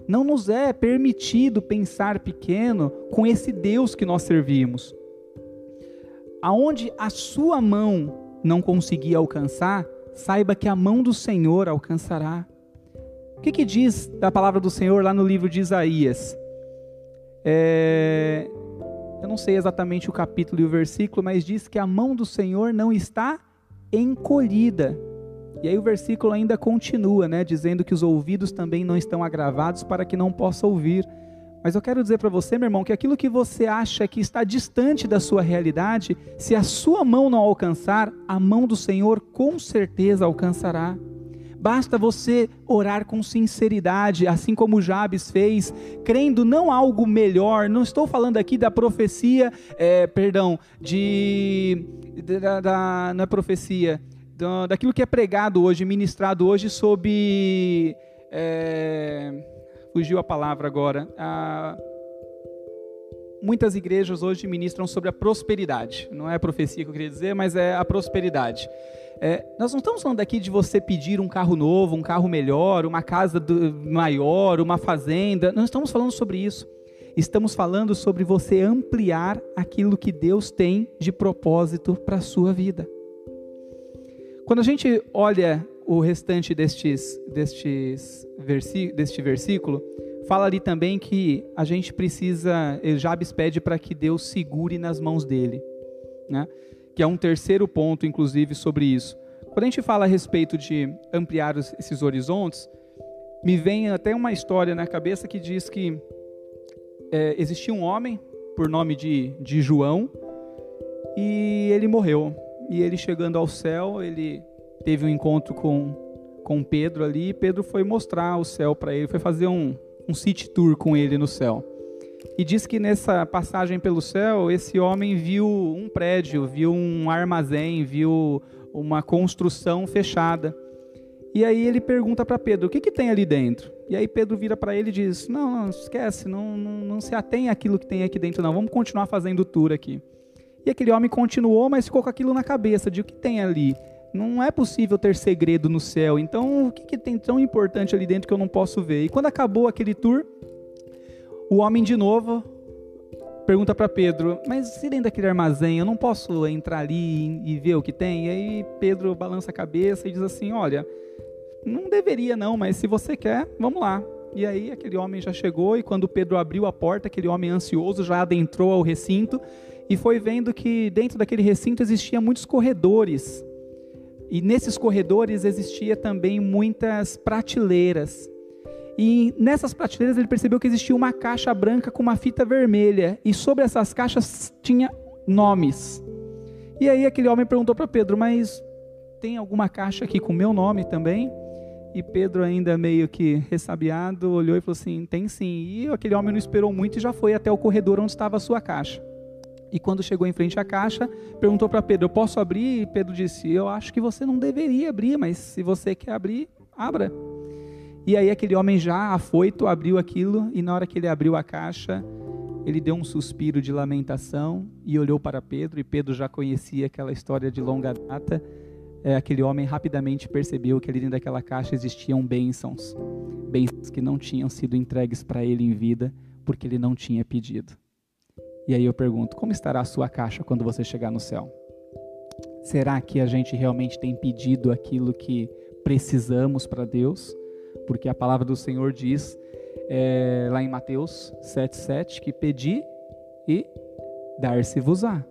Não nos é permitido pensar pequeno com esse Deus que nós servimos aonde a sua mão não conseguir alcançar, saiba que a mão do Senhor alcançará. O que, que diz da palavra do Senhor lá no livro de Isaías? É, eu não sei exatamente o capítulo e o versículo, mas diz que a mão do Senhor não está encolhida. E aí o versículo ainda continua, né, dizendo que os ouvidos também não estão agravados para que não possa ouvir. Mas eu quero dizer para você, meu irmão, que aquilo que você acha que está distante da sua realidade, se a sua mão não alcançar, a mão do Senhor com certeza alcançará. Basta você orar com sinceridade, assim como Jabes fez, crendo não algo melhor. Não estou falando aqui da profecia, é, perdão, de da, da, não é profecia, daquilo que é pregado hoje, ministrado hoje sobre. É, fugiu a palavra agora. A, muitas igrejas hoje ministram sobre a prosperidade. Não é a profecia que eu queria dizer, mas é a prosperidade. É, nós não estamos falando aqui de você pedir um carro novo, um carro melhor, uma casa do, maior, uma fazenda. Não estamos falando sobre isso. Estamos falando sobre você ampliar aquilo que Deus tem de propósito para a sua vida. Quando a gente olha o restante destes, destes deste versículo, fala ali também que a gente precisa, Jabes pede para que Deus segure nas mãos dele, né? que é um terceiro ponto, inclusive, sobre isso. Quando a gente fala a respeito de ampliar esses horizontes, me vem até uma história na cabeça que diz que é, existia um homem, por nome de, de João, e ele morreu. E ele chegando ao céu, ele teve um encontro com, com Pedro ali, e Pedro foi mostrar o céu para ele, foi fazer um, um city tour com ele no céu. E diz que nessa passagem pelo céu, esse homem viu um prédio, viu um armazém, viu uma construção fechada. E aí ele pergunta para Pedro: o que, que tem ali dentro? E aí Pedro vira para ele e diz: não, não esquece, não, não, não se atenha àquilo que tem aqui dentro, não. Vamos continuar fazendo o tour aqui. E aquele homem continuou, mas ficou com aquilo na cabeça de o que tem ali. Não é possível ter segredo no céu. Então, o que, que tem tão importante ali dentro que eu não posso ver? E quando acabou aquele tour, o homem de novo pergunta para Pedro: Mas e dentro daquele armazém, eu não posso entrar ali e ver o que tem? E aí Pedro balança a cabeça e diz assim: Olha, não deveria não, mas se você quer, vamos lá. E aí aquele homem já chegou e quando Pedro abriu a porta, aquele homem ansioso já adentrou ao recinto e foi vendo que dentro daquele recinto existia muitos corredores. E nesses corredores existia também muitas prateleiras. E nessas prateleiras ele percebeu que existia uma caixa branca com uma fita vermelha. E sobre essas caixas tinha nomes. E aí aquele homem perguntou para Pedro: Mas tem alguma caixa aqui com meu nome também? E Pedro, ainda meio que ressabiado, olhou e falou assim: Tem sim. E aquele homem não esperou muito e já foi até o corredor onde estava a sua caixa. E quando chegou em frente à caixa, perguntou para Pedro: Eu posso abrir? E Pedro disse: Eu acho que você não deveria abrir, mas se você quer abrir, abra. E aí aquele homem já afoito abriu aquilo e na hora que ele abriu a caixa, ele deu um suspiro de lamentação e olhou para Pedro e Pedro já conhecia aquela história de longa data. É, aquele homem rapidamente percebeu que ali dentro daquela caixa existiam bênçãos, bênçãos que não tinham sido entregues para ele em vida porque ele não tinha pedido. E aí eu pergunto: como estará a sua caixa quando você chegar no céu? Será que a gente realmente tem pedido aquilo que precisamos para Deus? porque a palavra do Senhor diz é, lá em Mateus 7,7 que pedi e dar-se-vos-á.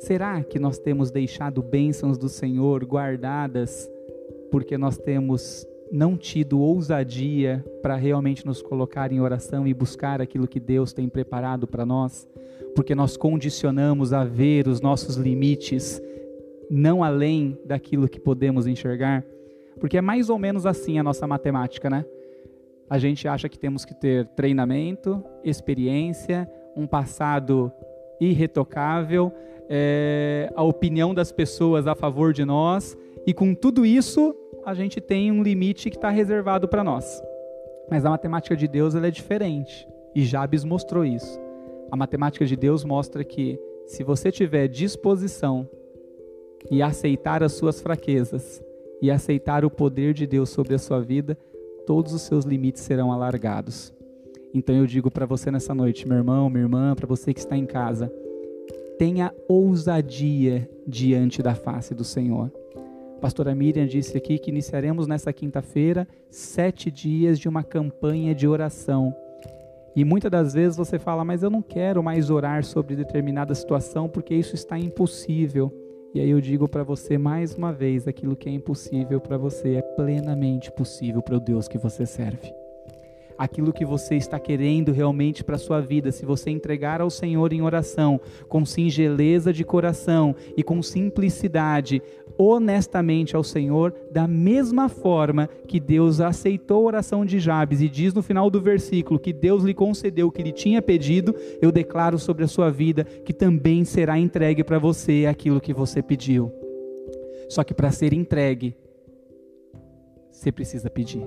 Será que nós temos deixado bênçãos do Senhor guardadas porque nós temos não tido ousadia para realmente nos colocar em oração e buscar aquilo que Deus tem preparado para nós? Porque nós condicionamos a ver os nossos limites não além daquilo que podemos enxergar? Porque é mais ou menos assim a nossa matemática, né? A gente acha que temos que ter treinamento, experiência, um passado irretocável, é, a opinião das pessoas a favor de nós, e com tudo isso a gente tem um limite que está reservado para nós. Mas a matemática de Deus ela é diferente, e Jabes mostrou isso. A matemática de Deus mostra que se você tiver disposição e aceitar as suas fraquezas, e aceitar o poder de Deus sobre a sua vida, todos os seus limites serão alargados. Então eu digo para você nessa noite, meu irmão, minha irmã, para você que está em casa, tenha ousadia diante da face do Senhor. Pastora Miriam disse aqui que iniciaremos nessa quinta-feira sete dias de uma campanha de oração. E muitas das vezes você fala, mas eu não quero mais orar sobre determinada situação porque isso está impossível. E aí eu digo para você mais uma vez: aquilo que é impossível para você é plenamente possível para o Deus que você serve aquilo que você está querendo realmente para a sua vida, se você entregar ao Senhor em oração, com singeleza de coração e com simplicidade, honestamente ao Senhor, da mesma forma que Deus aceitou a oração de Jabes e diz no final do versículo que Deus lhe concedeu o que ele tinha pedido, eu declaro sobre a sua vida que também será entregue para você aquilo que você pediu. Só que para ser entregue, você precisa pedir.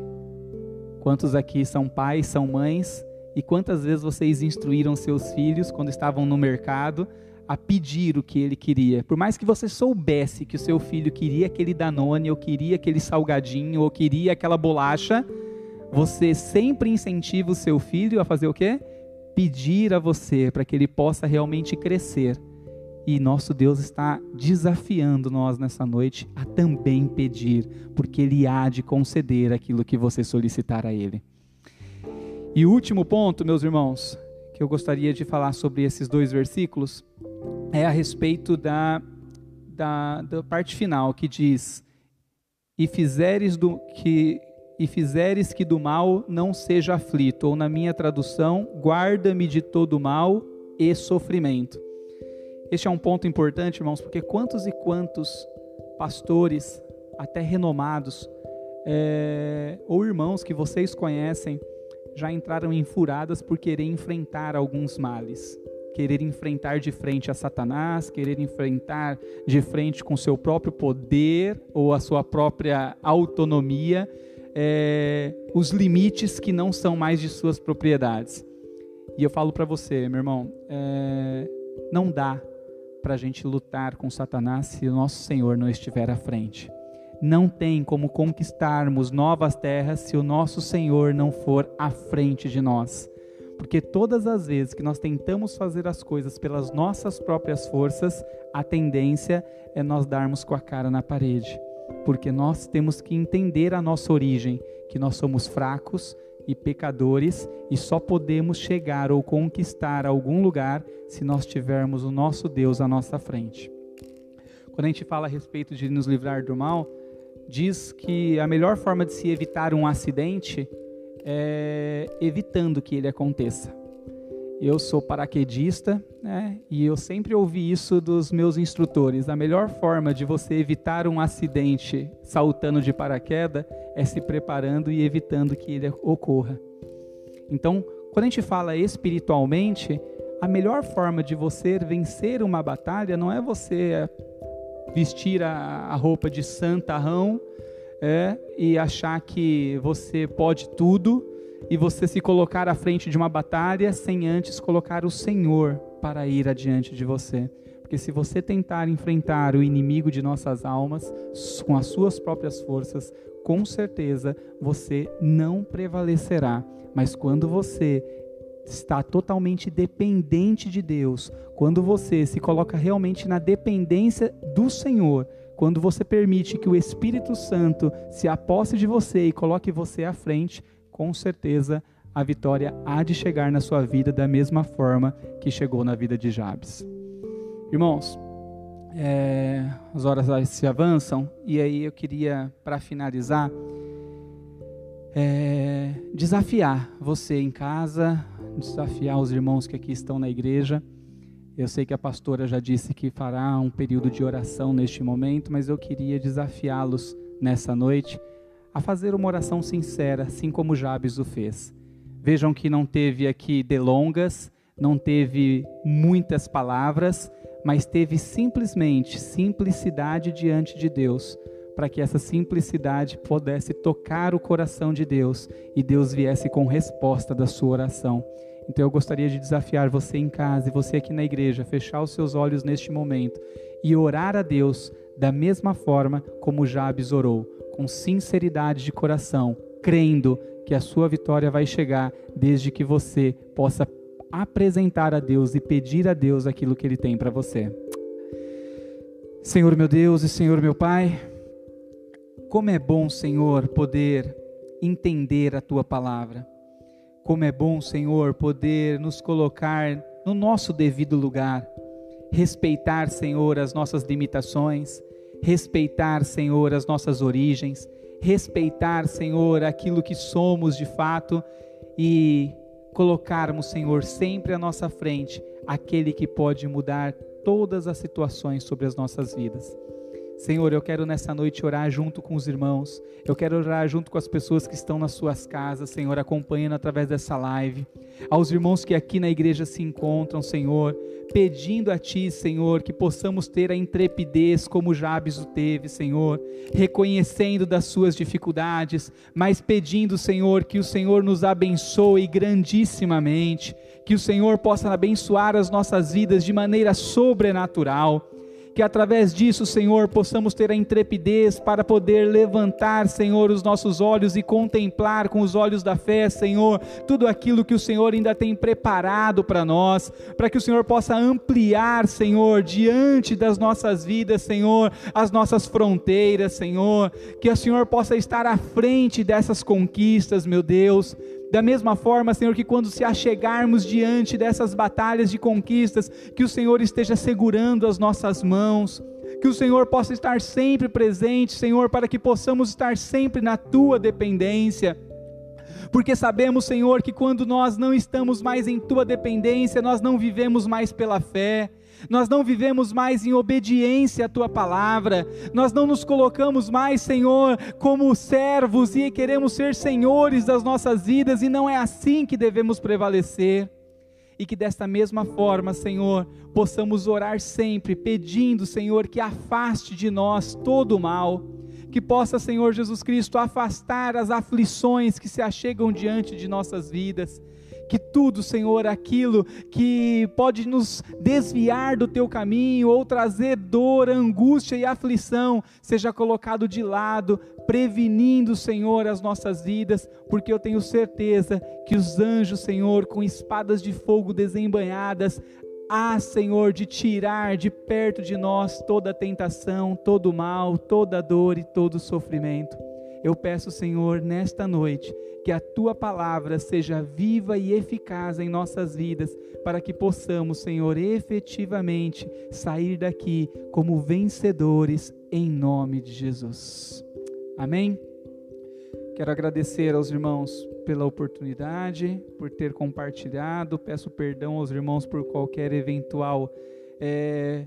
Quantos aqui são pais, são mães, e quantas vezes vocês instruíram seus filhos quando estavam no mercado a pedir o que ele queria? Por mais que você soubesse que o seu filho queria aquele Danone, ou queria aquele salgadinho, ou queria aquela bolacha, você sempre incentiva o seu filho a fazer o quê? Pedir a você para que ele possa realmente crescer e nosso Deus está desafiando nós nessa noite a também pedir, porque Ele há de conceder aquilo que você solicitar a Ele. E o último ponto, meus irmãos, que eu gostaria de falar sobre esses dois versículos, é a respeito da, da, da parte final, que diz: E fizeres do que e fizeres que do mal não seja aflito, ou na minha tradução, guarda-me de todo mal e sofrimento. Este é um ponto importante, irmãos, porque quantos e quantos pastores, até renomados, é, ou irmãos que vocês conhecem, já entraram em furadas por querer enfrentar alguns males, querer enfrentar de frente a Satanás, querer enfrentar de frente com seu próprio poder ou a sua própria autonomia, é, os limites que não são mais de suas propriedades. E eu falo para você, meu irmão, é, não dá para a gente lutar com Satanás se o nosso Senhor não estiver à frente. Não tem como conquistarmos novas terras se o nosso Senhor não for à frente de nós. Porque todas as vezes que nós tentamos fazer as coisas pelas nossas próprias forças, a tendência é nós darmos com a cara na parede. Porque nós temos que entender a nossa origem, que nós somos fracos, e pecadores e só podemos chegar ou conquistar algum lugar se nós tivermos o nosso Deus à nossa frente. Quando a gente fala a respeito de nos livrar do mal, diz que a melhor forma de se evitar um acidente é evitando que ele aconteça. Eu sou paraquedista, né? E eu sempre ouvi isso dos meus instrutores. A melhor forma de você evitar um acidente saltando de paraquedas é se preparando e evitando que ele ocorra. Então, quando a gente fala espiritualmente, a melhor forma de você vencer uma batalha não é você vestir a, roupa de santarrão é, e achar que você pode tudo e você se colocar à frente de uma batalha sem antes colocar o Senhor para ir adiante de você. Porque se você tentar enfrentar o inimigo de nossas almas com as suas próprias forças, com certeza você não prevalecerá. Mas quando você está totalmente dependente de Deus, quando você se coloca realmente na dependência do Senhor, quando você permite que o Espírito Santo se aposse de você e coloque você à frente, com certeza a vitória há de chegar na sua vida da mesma forma que chegou na vida de Jabes. Irmãos, é, as horas se avançam e aí eu queria, para finalizar, é, desafiar você em casa, desafiar os irmãos que aqui estão na igreja. Eu sei que a pastora já disse que fará um período de oração neste momento, mas eu queria desafiá-los nessa noite a fazer uma oração sincera, assim como Jabes o fez. Vejam que não teve aqui delongas, não teve muitas palavras, mas teve simplesmente simplicidade diante de Deus, para que essa simplicidade pudesse tocar o coração de Deus e Deus viesse com resposta da sua oração. Então eu gostaria de desafiar você em casa e você aqui na igreja, fechar os seus olhos neste momento e orar a Deus da mesma forma como Jabes orou com sinceridade de coração, crendo que a sua vitória vai chegar desde que você possa apresentar a Deus e pedir a Deus aquilo que Ele tem para você. Senhor meu Deus e Senhor meu Pai, como é bom, Senhor, poder entender a Tua palavra. Como é bom, Senhor, poder nos colocar no nosso devido lugar, respeitar, Senhor, as nossas limitações, respeitar, Senhor, as nossas origens, respeitar, Senhor, aquilo que somos de fato e colocarmos, Senhor, sempre à nossa frente aquele que pode mudar todas as situações sobre as nossas vidas. Senhor, eu quero nessa noite orar junto com os irmãos, eu quero orar junto com as pessoas que estão nas suas casas, Senhor, acompanhando através dessa live, aos irmãos que aqui na igreja se encontram, Senhor, pedindo a Ti, Senhor, que possamos ter a intrepidez como Jabes o teve, Senhor, reconhecendo das suas dificuldades, mas pedindo, Senhor, que o Senhor nos abençoe grandissimamente, que o Senhor possa abençoar as nossas vidas de maneira sobrenatural que através disso, Senhor, possamos ter a intrepidez para poder levantar, Senhor, os nossos olhos e contemplar com os olhos da fé, Senhor, tudo aquilo que o Senhor ainda tem preparado para nós, para que o Senhor possa ampliar, Senhor, diante das nossas vidas, Senhor, as nossas fronteiras, Senhor, que o Senhor possa estar à frente dessas conquistas, meu Deus da mesma forma, Senhor, que quando se achegarmos diante dessas batalhas de conquistas, que o Senhor esteja segurando as nossas mãos, que o Senhor possa estar sempre presente, Senhor, para que possamos estar sempre na tua dependência. Porque sabemos, Senhor, que quando nós não estamos mais em tua dependência, nós não vivemos mais pela fé nós não vivemos mais em obediência à tua palavra, nós não nos colocamos mais, Senhor, como servos e queremos ser senhores das nossas vidas, e não é assim que devemos prevalecer. E que desta mesma forma, Senhor, possamos orar sempre, pedindo, Senhor, que afaste de nós todo o mal, que possa, Senhor Jesus Cristo, afastar as aflições que se achegam diante de nossas vidas que tudo, Senhor, aquilo que pode nos desviar do teu caminho ou trazer dor, angústia e aflição, seja colocado de lado, prevenindo, Senhor, as nossas vidas, porque eu tenho certeza que os anjos, Senhor, com espadas de fogo desembanhadas, há, Senhor, de tirar de perto de nós toda tentação, todo mal, toda dor e todo sofrimento. Eu peço, Senhor, nesta noite, que a tua palavra seja viva e eficaz em nossas vidas, para que possamos, Senhor, efetivamente sair daqui como vencedores em nome de Jesus. Amém? Quero agradecer aos irmãos pela oportunidade, por ter compartilhado. Peço perdão aos irmãos por qualquer eventual é,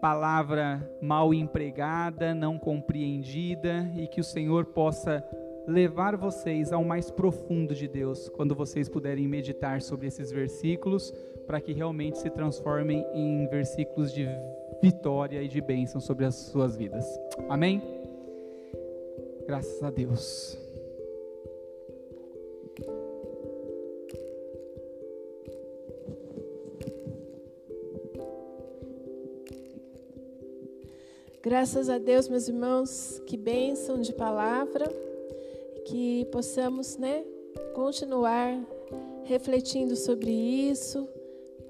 palavra mal empregada, não compreendida, e que o Senhor possa levar vocês ao mais profundo de Deus quando vocês puderem meditar sobre esses versículos, para que realmente se transformem em versículos de vitória e de bênção sobre as suas vidas. Amém? Graças a Deus. Graças a Deus, meus irmãos, que bênção de palavra que possamos, né, continuar refletindo sobre isso,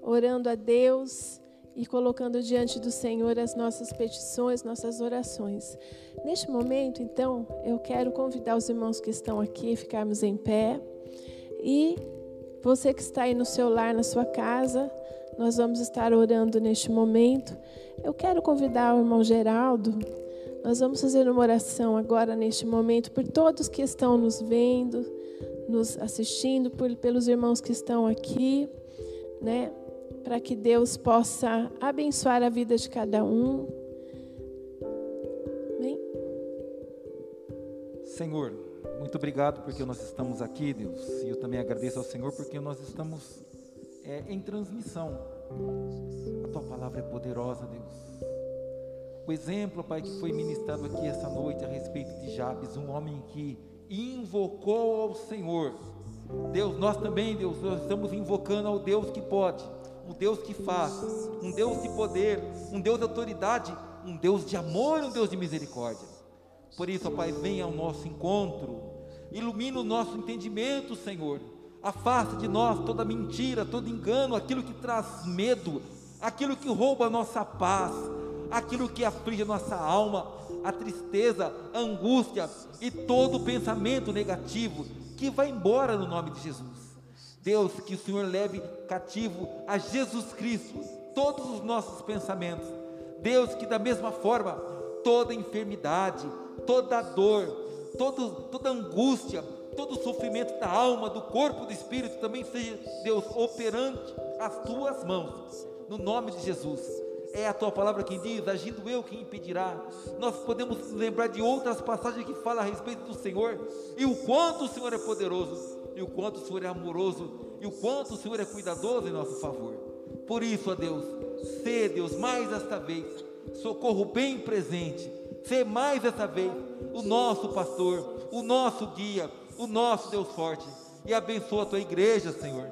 orando a Deus e colocando diante do Senhor as nossas petições, nossas orações. Neste momento, então, eu quero convidar os irmãos que estão aqui ficarmos em pé e você que está aí no seu lar, na sua casa, nós vamos estar orando neste momento. Eu quero convidar o irmão Geraldo nós vamos fazer uma oração agora, neste momento, por todos que estão nos vendo, nos assistindo, por, pelos irmãos que estão aqui, né? Para que Deus possa abençoar a vida de cada um. Amém? Senhor, muito obrigado porque nós estamos aqui, Deus. E eu também agradeço ao Senhor porque nós estamos é, em transmissão. A tua palavra é poderosa, Deus o exemplo, Pai, que foi ministrado aqui essa noite a respeito de Jabes, um homem que invocou ao Senhor. Deus, nós também, Deus, nós estamos invocando ao Deus que pode, um Deus que faz, um Deus de poder, um Deus de autoridade, um Deus de amor, um Deus de misericórdia. Por isso, Pai, venha ao nosso encontro, ilumine o nosso entendimento, Senhor. Afaste de nós toda mentira, todo engano, aquilo que traz medo, aquilo que rouba a nossa paz, aquilo que aflige a nossa alma, a tristeza, a angústia e todo pensamento negativo que vai embora no nome de Jesus. Deus, que o Senhor leve cativo a Jesus Cristo todos os nossos pensamentos. Deus, que da mesma forma toda enfermidade, toda dor, todo, toda angústia, todo sofrimento da alma, do corpo, do espírito também seja Deus operante as tuas mãos, no nome de Jesus é a tua palavra quem diz, agindo eu quem impedirá. Nós podemos lembrar de outras passagens que falam a respeito do Senhor e o quanto o Senhor é poderoso, e o quanto o Senhor é amoroso, e o quanto o Senhor é cuidadoso em nosso favor. Por isso, ó Deus, sê Deus mais esta vez, socorro bem presente, sê mais esta vez o nosso pastor, o nosso guia, o nosso Deus forte, e abençoa a tua igreja, Senhor.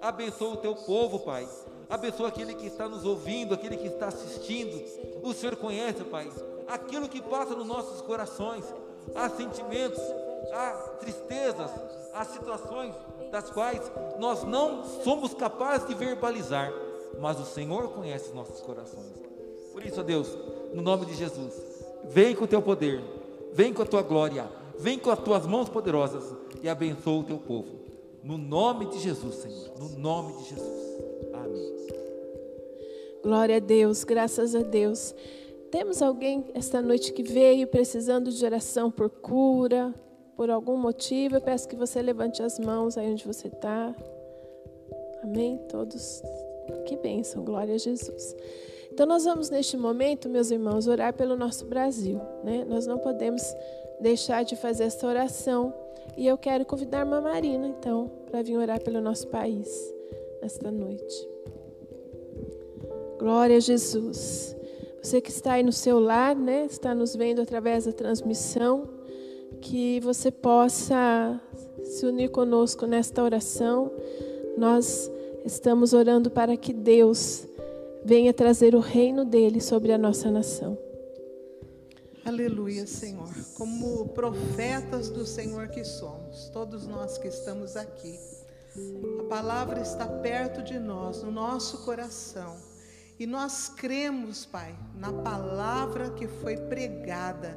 Abençoa o teu povo, Pai abençoa aquele que está nos ouvindo, aquele que está assistindo. O Senhor conhece, Pai, aquilo que passa nos nossos corações. Há sentimentos, há tristezas, há situações das quais nós não somos capazes de verbalizar, mas o Senhor conhece os nossos corações. Por isso, Deus, no nome de Jesus, vem com o teu poder, vem com a tua glória, vem com as tuas mãos poderosas e abençoa o teu povo. No nome de Jesus, Senhor, no nome de Jesus. Glória a Deus, graças a Deus. Temos alguém esta noite que veio precisando de oração por cura, por algum motivo? Eu peço que você levante as mãos aí onde você está. Amém? Todos. Que bênção, glória a Jesus. Então, nós vamos neste momento, meus irmãos, orar pelo nosso Brasil. Né? Nós não podemos deixar de fazer essa oração. E eu quero convidar a Marina, então, para vir orar pelo nosso país nesta noite. Glória a Jesus. Você que está aí no seu lar, né, está nos vendo através da transmissão, que você possa se unir conosco nesta oração. Nós estamos orando para que Deus venha trazer o reino dele sobre a nossa nação. Aleluia, Senhor. Como profetas do Senhor que somos, todos nós que estamos aqui, a palavra está perto de nós, no nosso coração. E nós cremos, Pai, na palavra que foi pregada.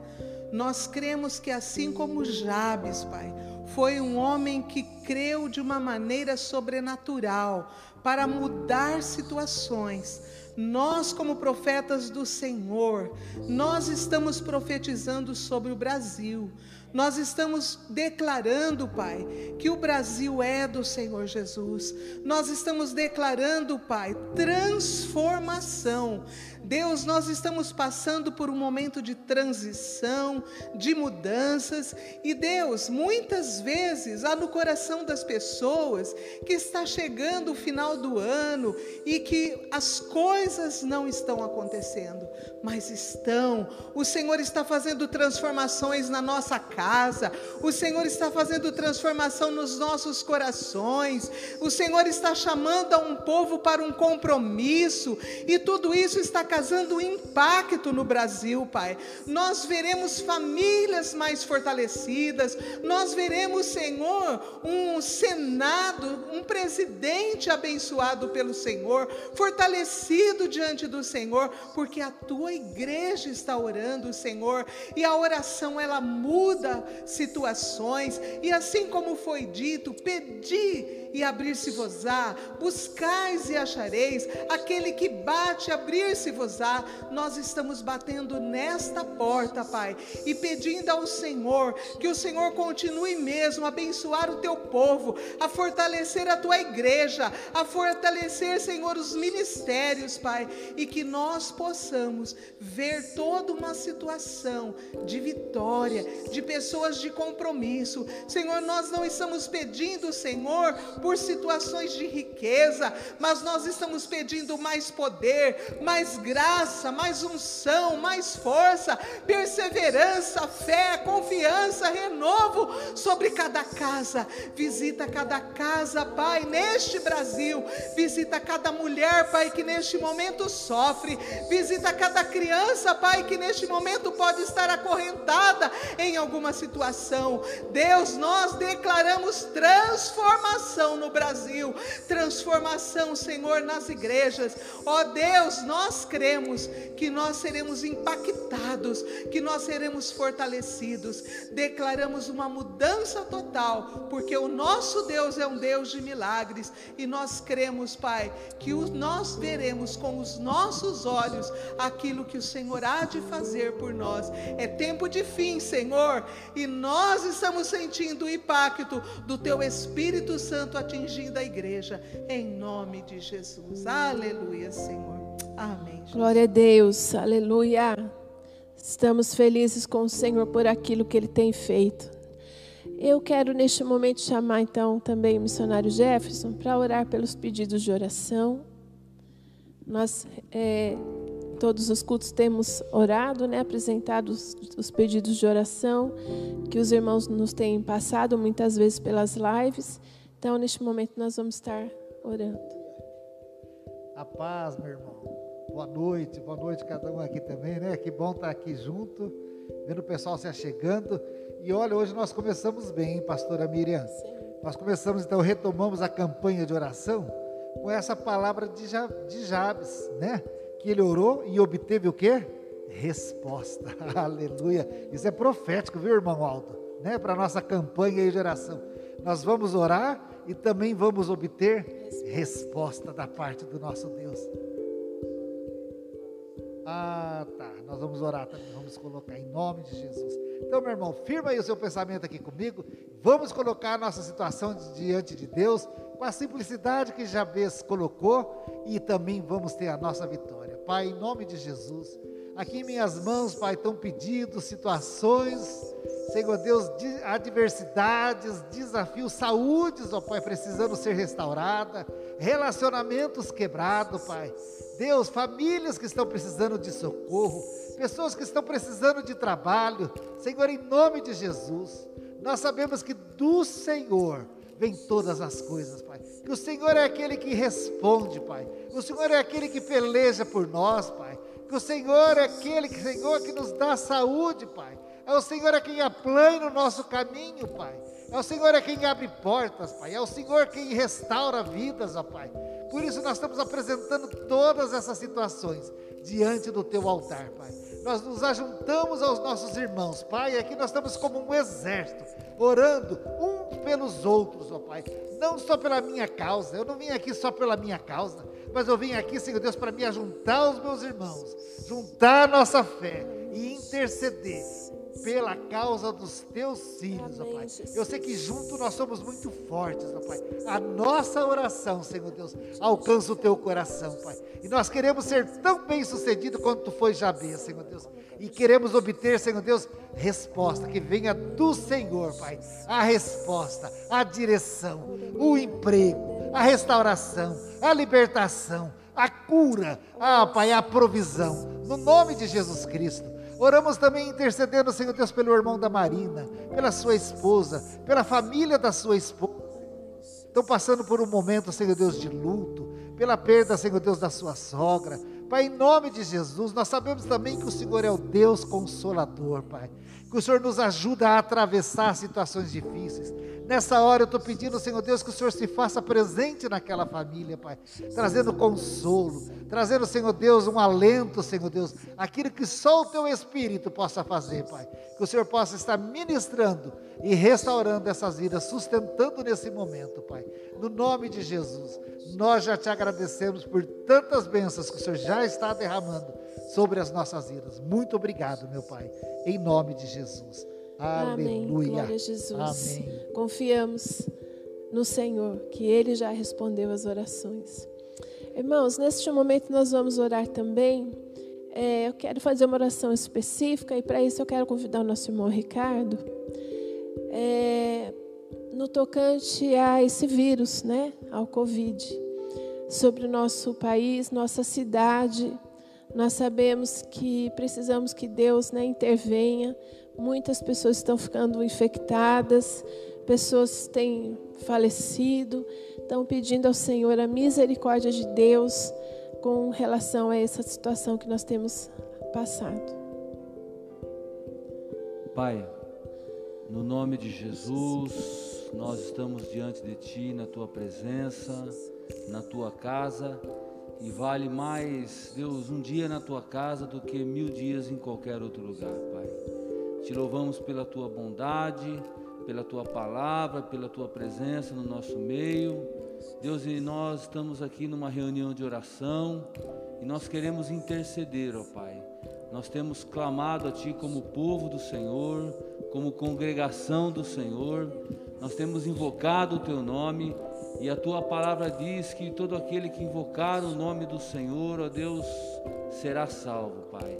Nós cremos que assim como Jabes, Pai, foi um homem que creu de uma maneira sobrenatural para mudar situações. Nós, como profetas do Senhor, nós estamos profetizando sobre o Brasil. Nós estamos declarando, Pai, que o Brasil é do Senhor Jesus. Nós estamos declarando, Pai, transformação. Deus, nós estamos passando por um momento de transição, de mudanças, e Deus, muitas vezes há no coração das pessoas que está chegando o final do ano e que as coisas não estão acontecendo, mas estão. O Senhor está fazendo transformações na nossa casa, o Senhor está fazendo transformação nos nossos corações, o Senhor está chamando a um povo para um compromisso, e tudo isso está causando impacto no Brasil, Pai. Nós veremos famílias mais fortalecidas, nós veremos, Senhor, um Senado, um presidente abençoado pelo Senhor, fortalecido diante do Senhor, porque a tua igreja está orando, Senhor, e a oração ela muda situações, e assim como foi dito, pedir e abrir-se-vos-á, buscais e achareis, aquele que bate, abrir-se-vos-á. Nós estamos batendo nesta porta, Pai, e pedindo ao Senhor que o Senhor continue mesmo a abençoar o teu povo, a fortalecer a tua igreja, a fortalecer, Senhor, os ministérios, Pai, e que nós possamos ver toda uma situação de vitória, de pessoas de compromisso. Senhor, nós não estamos pedindo, Senhor, por situações de riqueza, mas nós estamos pedindo mais poder, mais graça, mais unção, mais força, perseverança, fé, confiança, renovo sobre cada casa. Visita cada casa, Pai, neste Brasil. Visita cada mulher, Pai, que neste momento sofre. Visita cada criança, Pai, que neste momento pode estar acorrentada em alguma situação. Deus, nós declaramos transformação transformação no Brasil, transformação, Senhor, nas igrejas. Ó Deus, nós cremos que nós seremos impactados, que nós seremos fortalecidos. Declaramos uma mudança total, porque o nosso Deus é um Deus de milagres e nós cremos, Pai, que nós veremos com os nossos olhos aquilo que o Senhor há de fazer por nós. É tempo de fim, Senhor, e nós estamos sentindo o impacto do Teu Espírito Santo atingindo a igreja, em nome de Jesus. Aleluia, Senhor. Amém. Jesus. Glória a Deus, aleluia. Estamos felizes com o Senhor por aquilo que Ele tem feito. Eu quero neste momento chamar então também o missionário Jefferson para orar pelos pedidos de oração. Nós, é, todos os cultos, temos orado, né, apresentado os, os pedidos de oração que os irmãos nos têm passado muitas vezes pelas lives. Então, neste momento, nós vamos estar orando. A paz, meu irmão. Boa noite, boa noite cada um aqui também, né? Que bom estar aqui junto, vendo o pessoal se achegando. E olha, hoje nós começamos bem, hein, pastora Miriam? Sim. Nós começamos, então, retomamos a campanha de oração com essa palavra de, de Jabes, né? Que ele orou e obteve o quê? Resposta. <laughs> Aleluia. Isso é profético, viu, irmão Aldo? Né? Para a nossa campanha de oração. Nós vamos orar e também vamos obter resposta da parte do nosso Deus. Ah, tá. Nós vamos orar também, vamos colocar em nome de Jesus. Então, meu irmão, firma aí o seu pensamento aqui comigo. Vamos colocar a nossa situação di- diante de Deus com a simplicidade que Jabez colocou e também vamos ter a nossa vitória. Pai, em nome de Jesus, aqui em minhas mãos, Pai, estão pedidos situações, Senhor Deus, de- adversidades, desafios, saúdes, ó Pai, precisando ser restaurada, relacionamentos quebrados, Pai. Deus, famílias que estão precisando de socorro, pessoas que estão precisando de trabalho, Senhor, em nome de Jesus, nós sabemos que do Senhor vem todas as coisas, Pai. Que o Senhor é aquele que responde, Pai. O Senhor é aquele que peleja por nós, Pai. Que o Senhor é aquele que, Senhor, que nos dá saúde, Pai. É o Senhor é quem aplana o nosso caminho, Pai. É o Senhor é quem abre portas, Pai. É o Senhor quem restaura vidas, ó Pai. Por isso nós estamos apresentando todas essas situações diante do teu altar, Pai. Nós nos ajuntamos aos nossos irmãos, Pai. Aqui nós estamos como um exército, orando uns pelos outros, ó Pai. Não só pela minha causa, eu não vim aqui só pela minha causa, mas eu vim aqui, Senhor Deus, para me ajuntar aos meus irmãos, juntar nossa fé e interceder pela causa dos teus filhos, ó Pai. Eu sei que junto nós somos muito fortes, ó Pai. A nossa oração, Senhor Deus, alcança o teu coração, Pai. E nós queremos ser tão bem sucedidos quanto tu foi Jabez, Senhor Deus. E queremos obter, Senhor Deus, resposta que venha do Senhor, Pai. A resposta, a direção, o emprego, a restauração, a libertação, a cura, ah, Pai, a provisão. No nome de Jesus Cristo. Oramos também intercedendo, Senhor Deus, pelo irmão da Marina, pela sua esposa, pela família da sua esposa. Estão passando por um momento, Senhor Deus, de luto, pela perda, Senhor Deus, da sua sogra. Pai, em nome de Jesus, nós sabemos também que o Senhor é o Deus consolador, Pai. Que o Senhor nos ajuda a atravessar situações difíceis. Nessa hora eu estou pedindo, Senhor Deus, que o Senhor se faça presente naquela família, Pai, trazendo consolo, trazendo, Senhor Deus, um alento, Senhor Deus, aquilo que só o Teu Espírito possa fazer, Pai. Que o Senhor possa estar ministrando e restaurando essas vidas, sustentando nesse momento, Pai. No nome de Jesus, nós já te agradecemos por tantas bênçãos que o Senhor já está derramando sobre as nossas vidas. Muito obrigado, meu Pai, em nome de Jesus. Amém. Aleluia. Glória a Jesus. Amém. Confiamos no Senhor, que Ele já respondeu as orações. Irmãos, neste momento nós vamos orar também. É, eu quero fazer uma oração específica e para isso eu quero convidar o nosso irmão Ricardo. É, no tocante a esse vírus, né, ao Covid, sobre o nosso país, nossa cidade, nós sabemos que precisamos que Deus né, intervenha. Muitas pessoas estão ficando infectadas, pessoas têm falecido, estão pedindo ao Senhor a misericórdia de Deus com relação a essa situação que nós temos passado. Pai, no nome de Jesus, nós estamos diante de Ti, na Tua presença, na Tua casa, e vale mais, Deus, um dia na Tua casa do que mil dias em qualquer outro lugar, Pai. Te louvamos pela Tua bondade, pela Tua palavra, pela Tua presença no nosso meio. Deus, e nós estamos aqui numa reunião de oração e nós queremos interceder, ó Pai. Nós temos clamado a Ti como povo do Senhor, como congregação do Senhor, nós temos invocado o teu nome e a tua palavra diz que todo aquele que invocar o nome do Senhor, ó Deus, será salvo, Pai.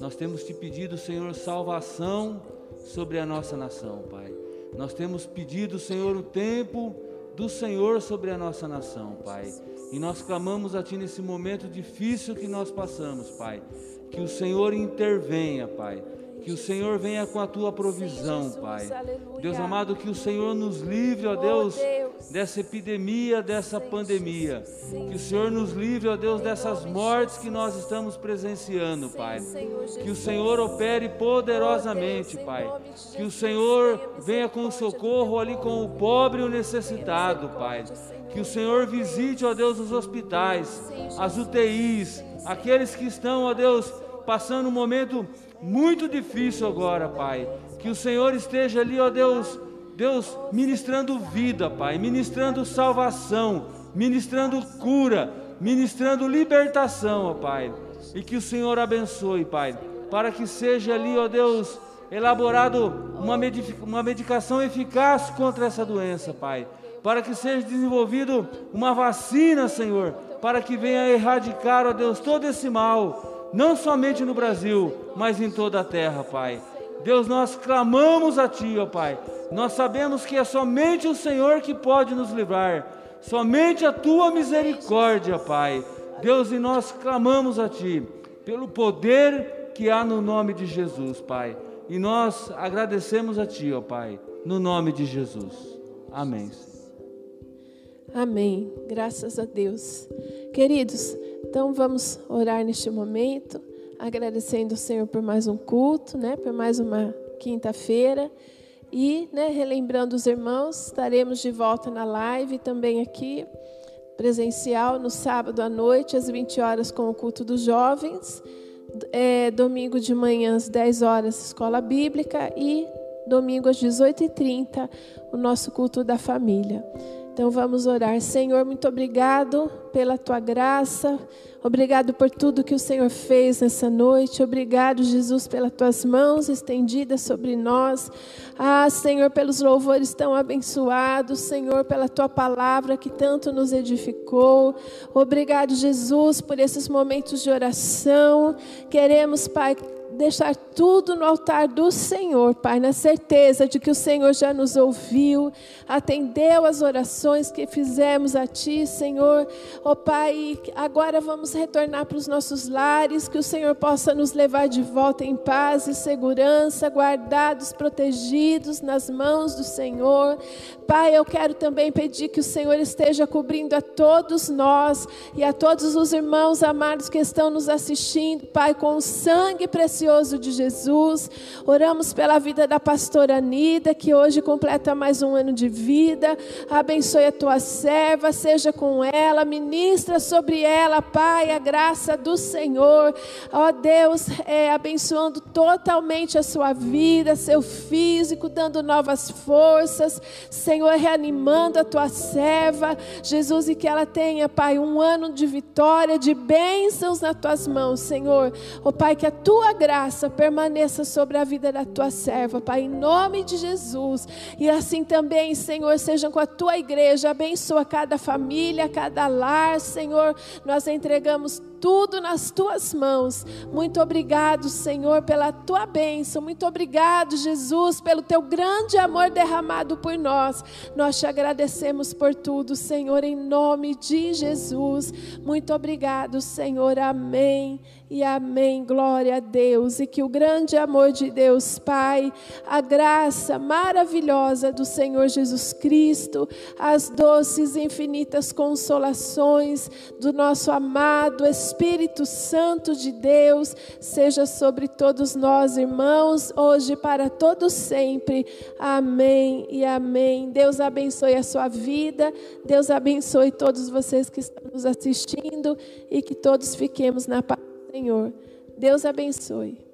Nós temos te pedido, Senhor, salvação sobre a nossa nação, Pai. Nós temos pedido, Senhor, o tempo do Senhor sobre a nossa nação, Pai. E nós clamamos a Ti nesse momento difícil que nós passamos, Pai. Que o Senhor intervenha, Pai. Que o Senhor venha com a tua provisão, Pai. Deus amado, que o Senhor nos livre, ó Deus, dessa epidemia, dessa pandemia. Que o Senhor nos livre, ó Deus, dessas mortes que nós estamos presenciando, Pai. Que o Senhor opere poderosamente, Pai. Que o Senhor venha com socorro ali com o pobre e o necessitado, Pai. Que o Senhor visite, ó Deus, os hospitais, as UTIs, aqueles que estão, ó Deus, passando um momento muito difícil agora, Pai. Que o Senhor esteja ali, ó Deus, Deus, ministrando vida, Pai, ministrando salvação, ministrando cura, ministrando libertação, ó Pai. E que o Senhor abençoe, Pai, para que seja ali, ó Deus, elaborado uma, uma medicação eficaz contra essa doença, Pai. Para que seja desenvolvido uma vacina, Senhor, para que venha erradicar, ó Deus, todo esse mal não somente no Brasil, mas em toda a terra, Pai. Deus, nós clamamos a Ti, ó Pai. Nós sabemos que é somente o Senhor que pode nos livrar, somente a Tua misericórdia, Pai. Deus, e nós clamamos a Ti, pelo poder que há no nome de Jesus, Pai. E nós agradecemos a Ti, ó Pai, no nome de Jesus. Amém. Amém. Graças a Deus. Queridos, então vamos orar neste momento, agradecendo ao Senhor por mais um culto, né, por mais uma quinta-feira. E, né, relembrando os irmãos, estaremos de volta na live também aqui, presencial, no sábado à noite, às 20 horas, com o culto dos jovens. É, domingo de manhã, às 10 horas, escola bíblica. E domingo, às 18h30, o nosso culto da família. Então vamos orar. Senhor, muito obrigado pela tua graça. Obrigado por tudo que o Senhor fez nessa noite. Obrigado, Jesus, pelas tuas mãos estendidas sobre nós. Ah, Senhor, pelos louvores tão abençoados. Senhor, pela tua palavra que tanto nos edificou. Obrigado, Jesus, por esses momentos de oração. Queremos, Pai, deixar tudo no altar do Senhor, Pai, na certeza de que o Senhor já nos ouviu, atendeu as orações que fizemos a Ti, Senhor. Ó oh, Pai, agora vamos retornar para os nossos lares, que o Senhor possa nos levar de volta em paz e segurança, guardados, protegidos nas mãos do Senhor. Pai, eu quero também pedir que o Senhor esteja cobrindo a todos nós e a todos os irmãos amados que estão nos assistindo, Pai, com o sangue precioso de Jesus. Oramos pela vida da pastora Anida, que hoje completa mais um ano de vida. Abençoe a tua serva, seja com ela, ministra sobre ela, Pai, a graça do Senhor. Ó Deus, é, abençoando totalmente a sua vida, seu físico, dando novas forças. Senhor, reanimando a tua serva, Jesus, e que ela tenha, Pai, um ano de vitória, de bênçãos nas tuas mãos, Senhor. Ó Pai, que a tua graça permaneça sobre a vida da tua serva, Pai, em nome de Jesus. E assim também, Senhor, sejam com a tua igreja, abençoa cada família, cada lar, Senhor. Nós entregamos tudo nas tuas mãos. Muito obrigado, Senhor, pela tua bênção. Muito obrigado, Jesus, pelo teu grande amor derramado por nós. Nós te agradecemos por tudo, Senhor, em nome de Jesus. Muito obrigado, Senhor. Amém e amém. Glória a Deus. E que o grande amor de Deus, Pai, a graça maravilhosa do Senhor Jesus Cristo, as doces e infinitas consolações do nosso amado Espírito Santo de Deus, seja sobre todos nós, irmãos, hoje para todos sempre. Amém e amém. Deus abençoe a sua vida. Deus abençoe todos vocês que estão nos assistindo e que todos fiquemos na paz Senhor. Deus abençoe.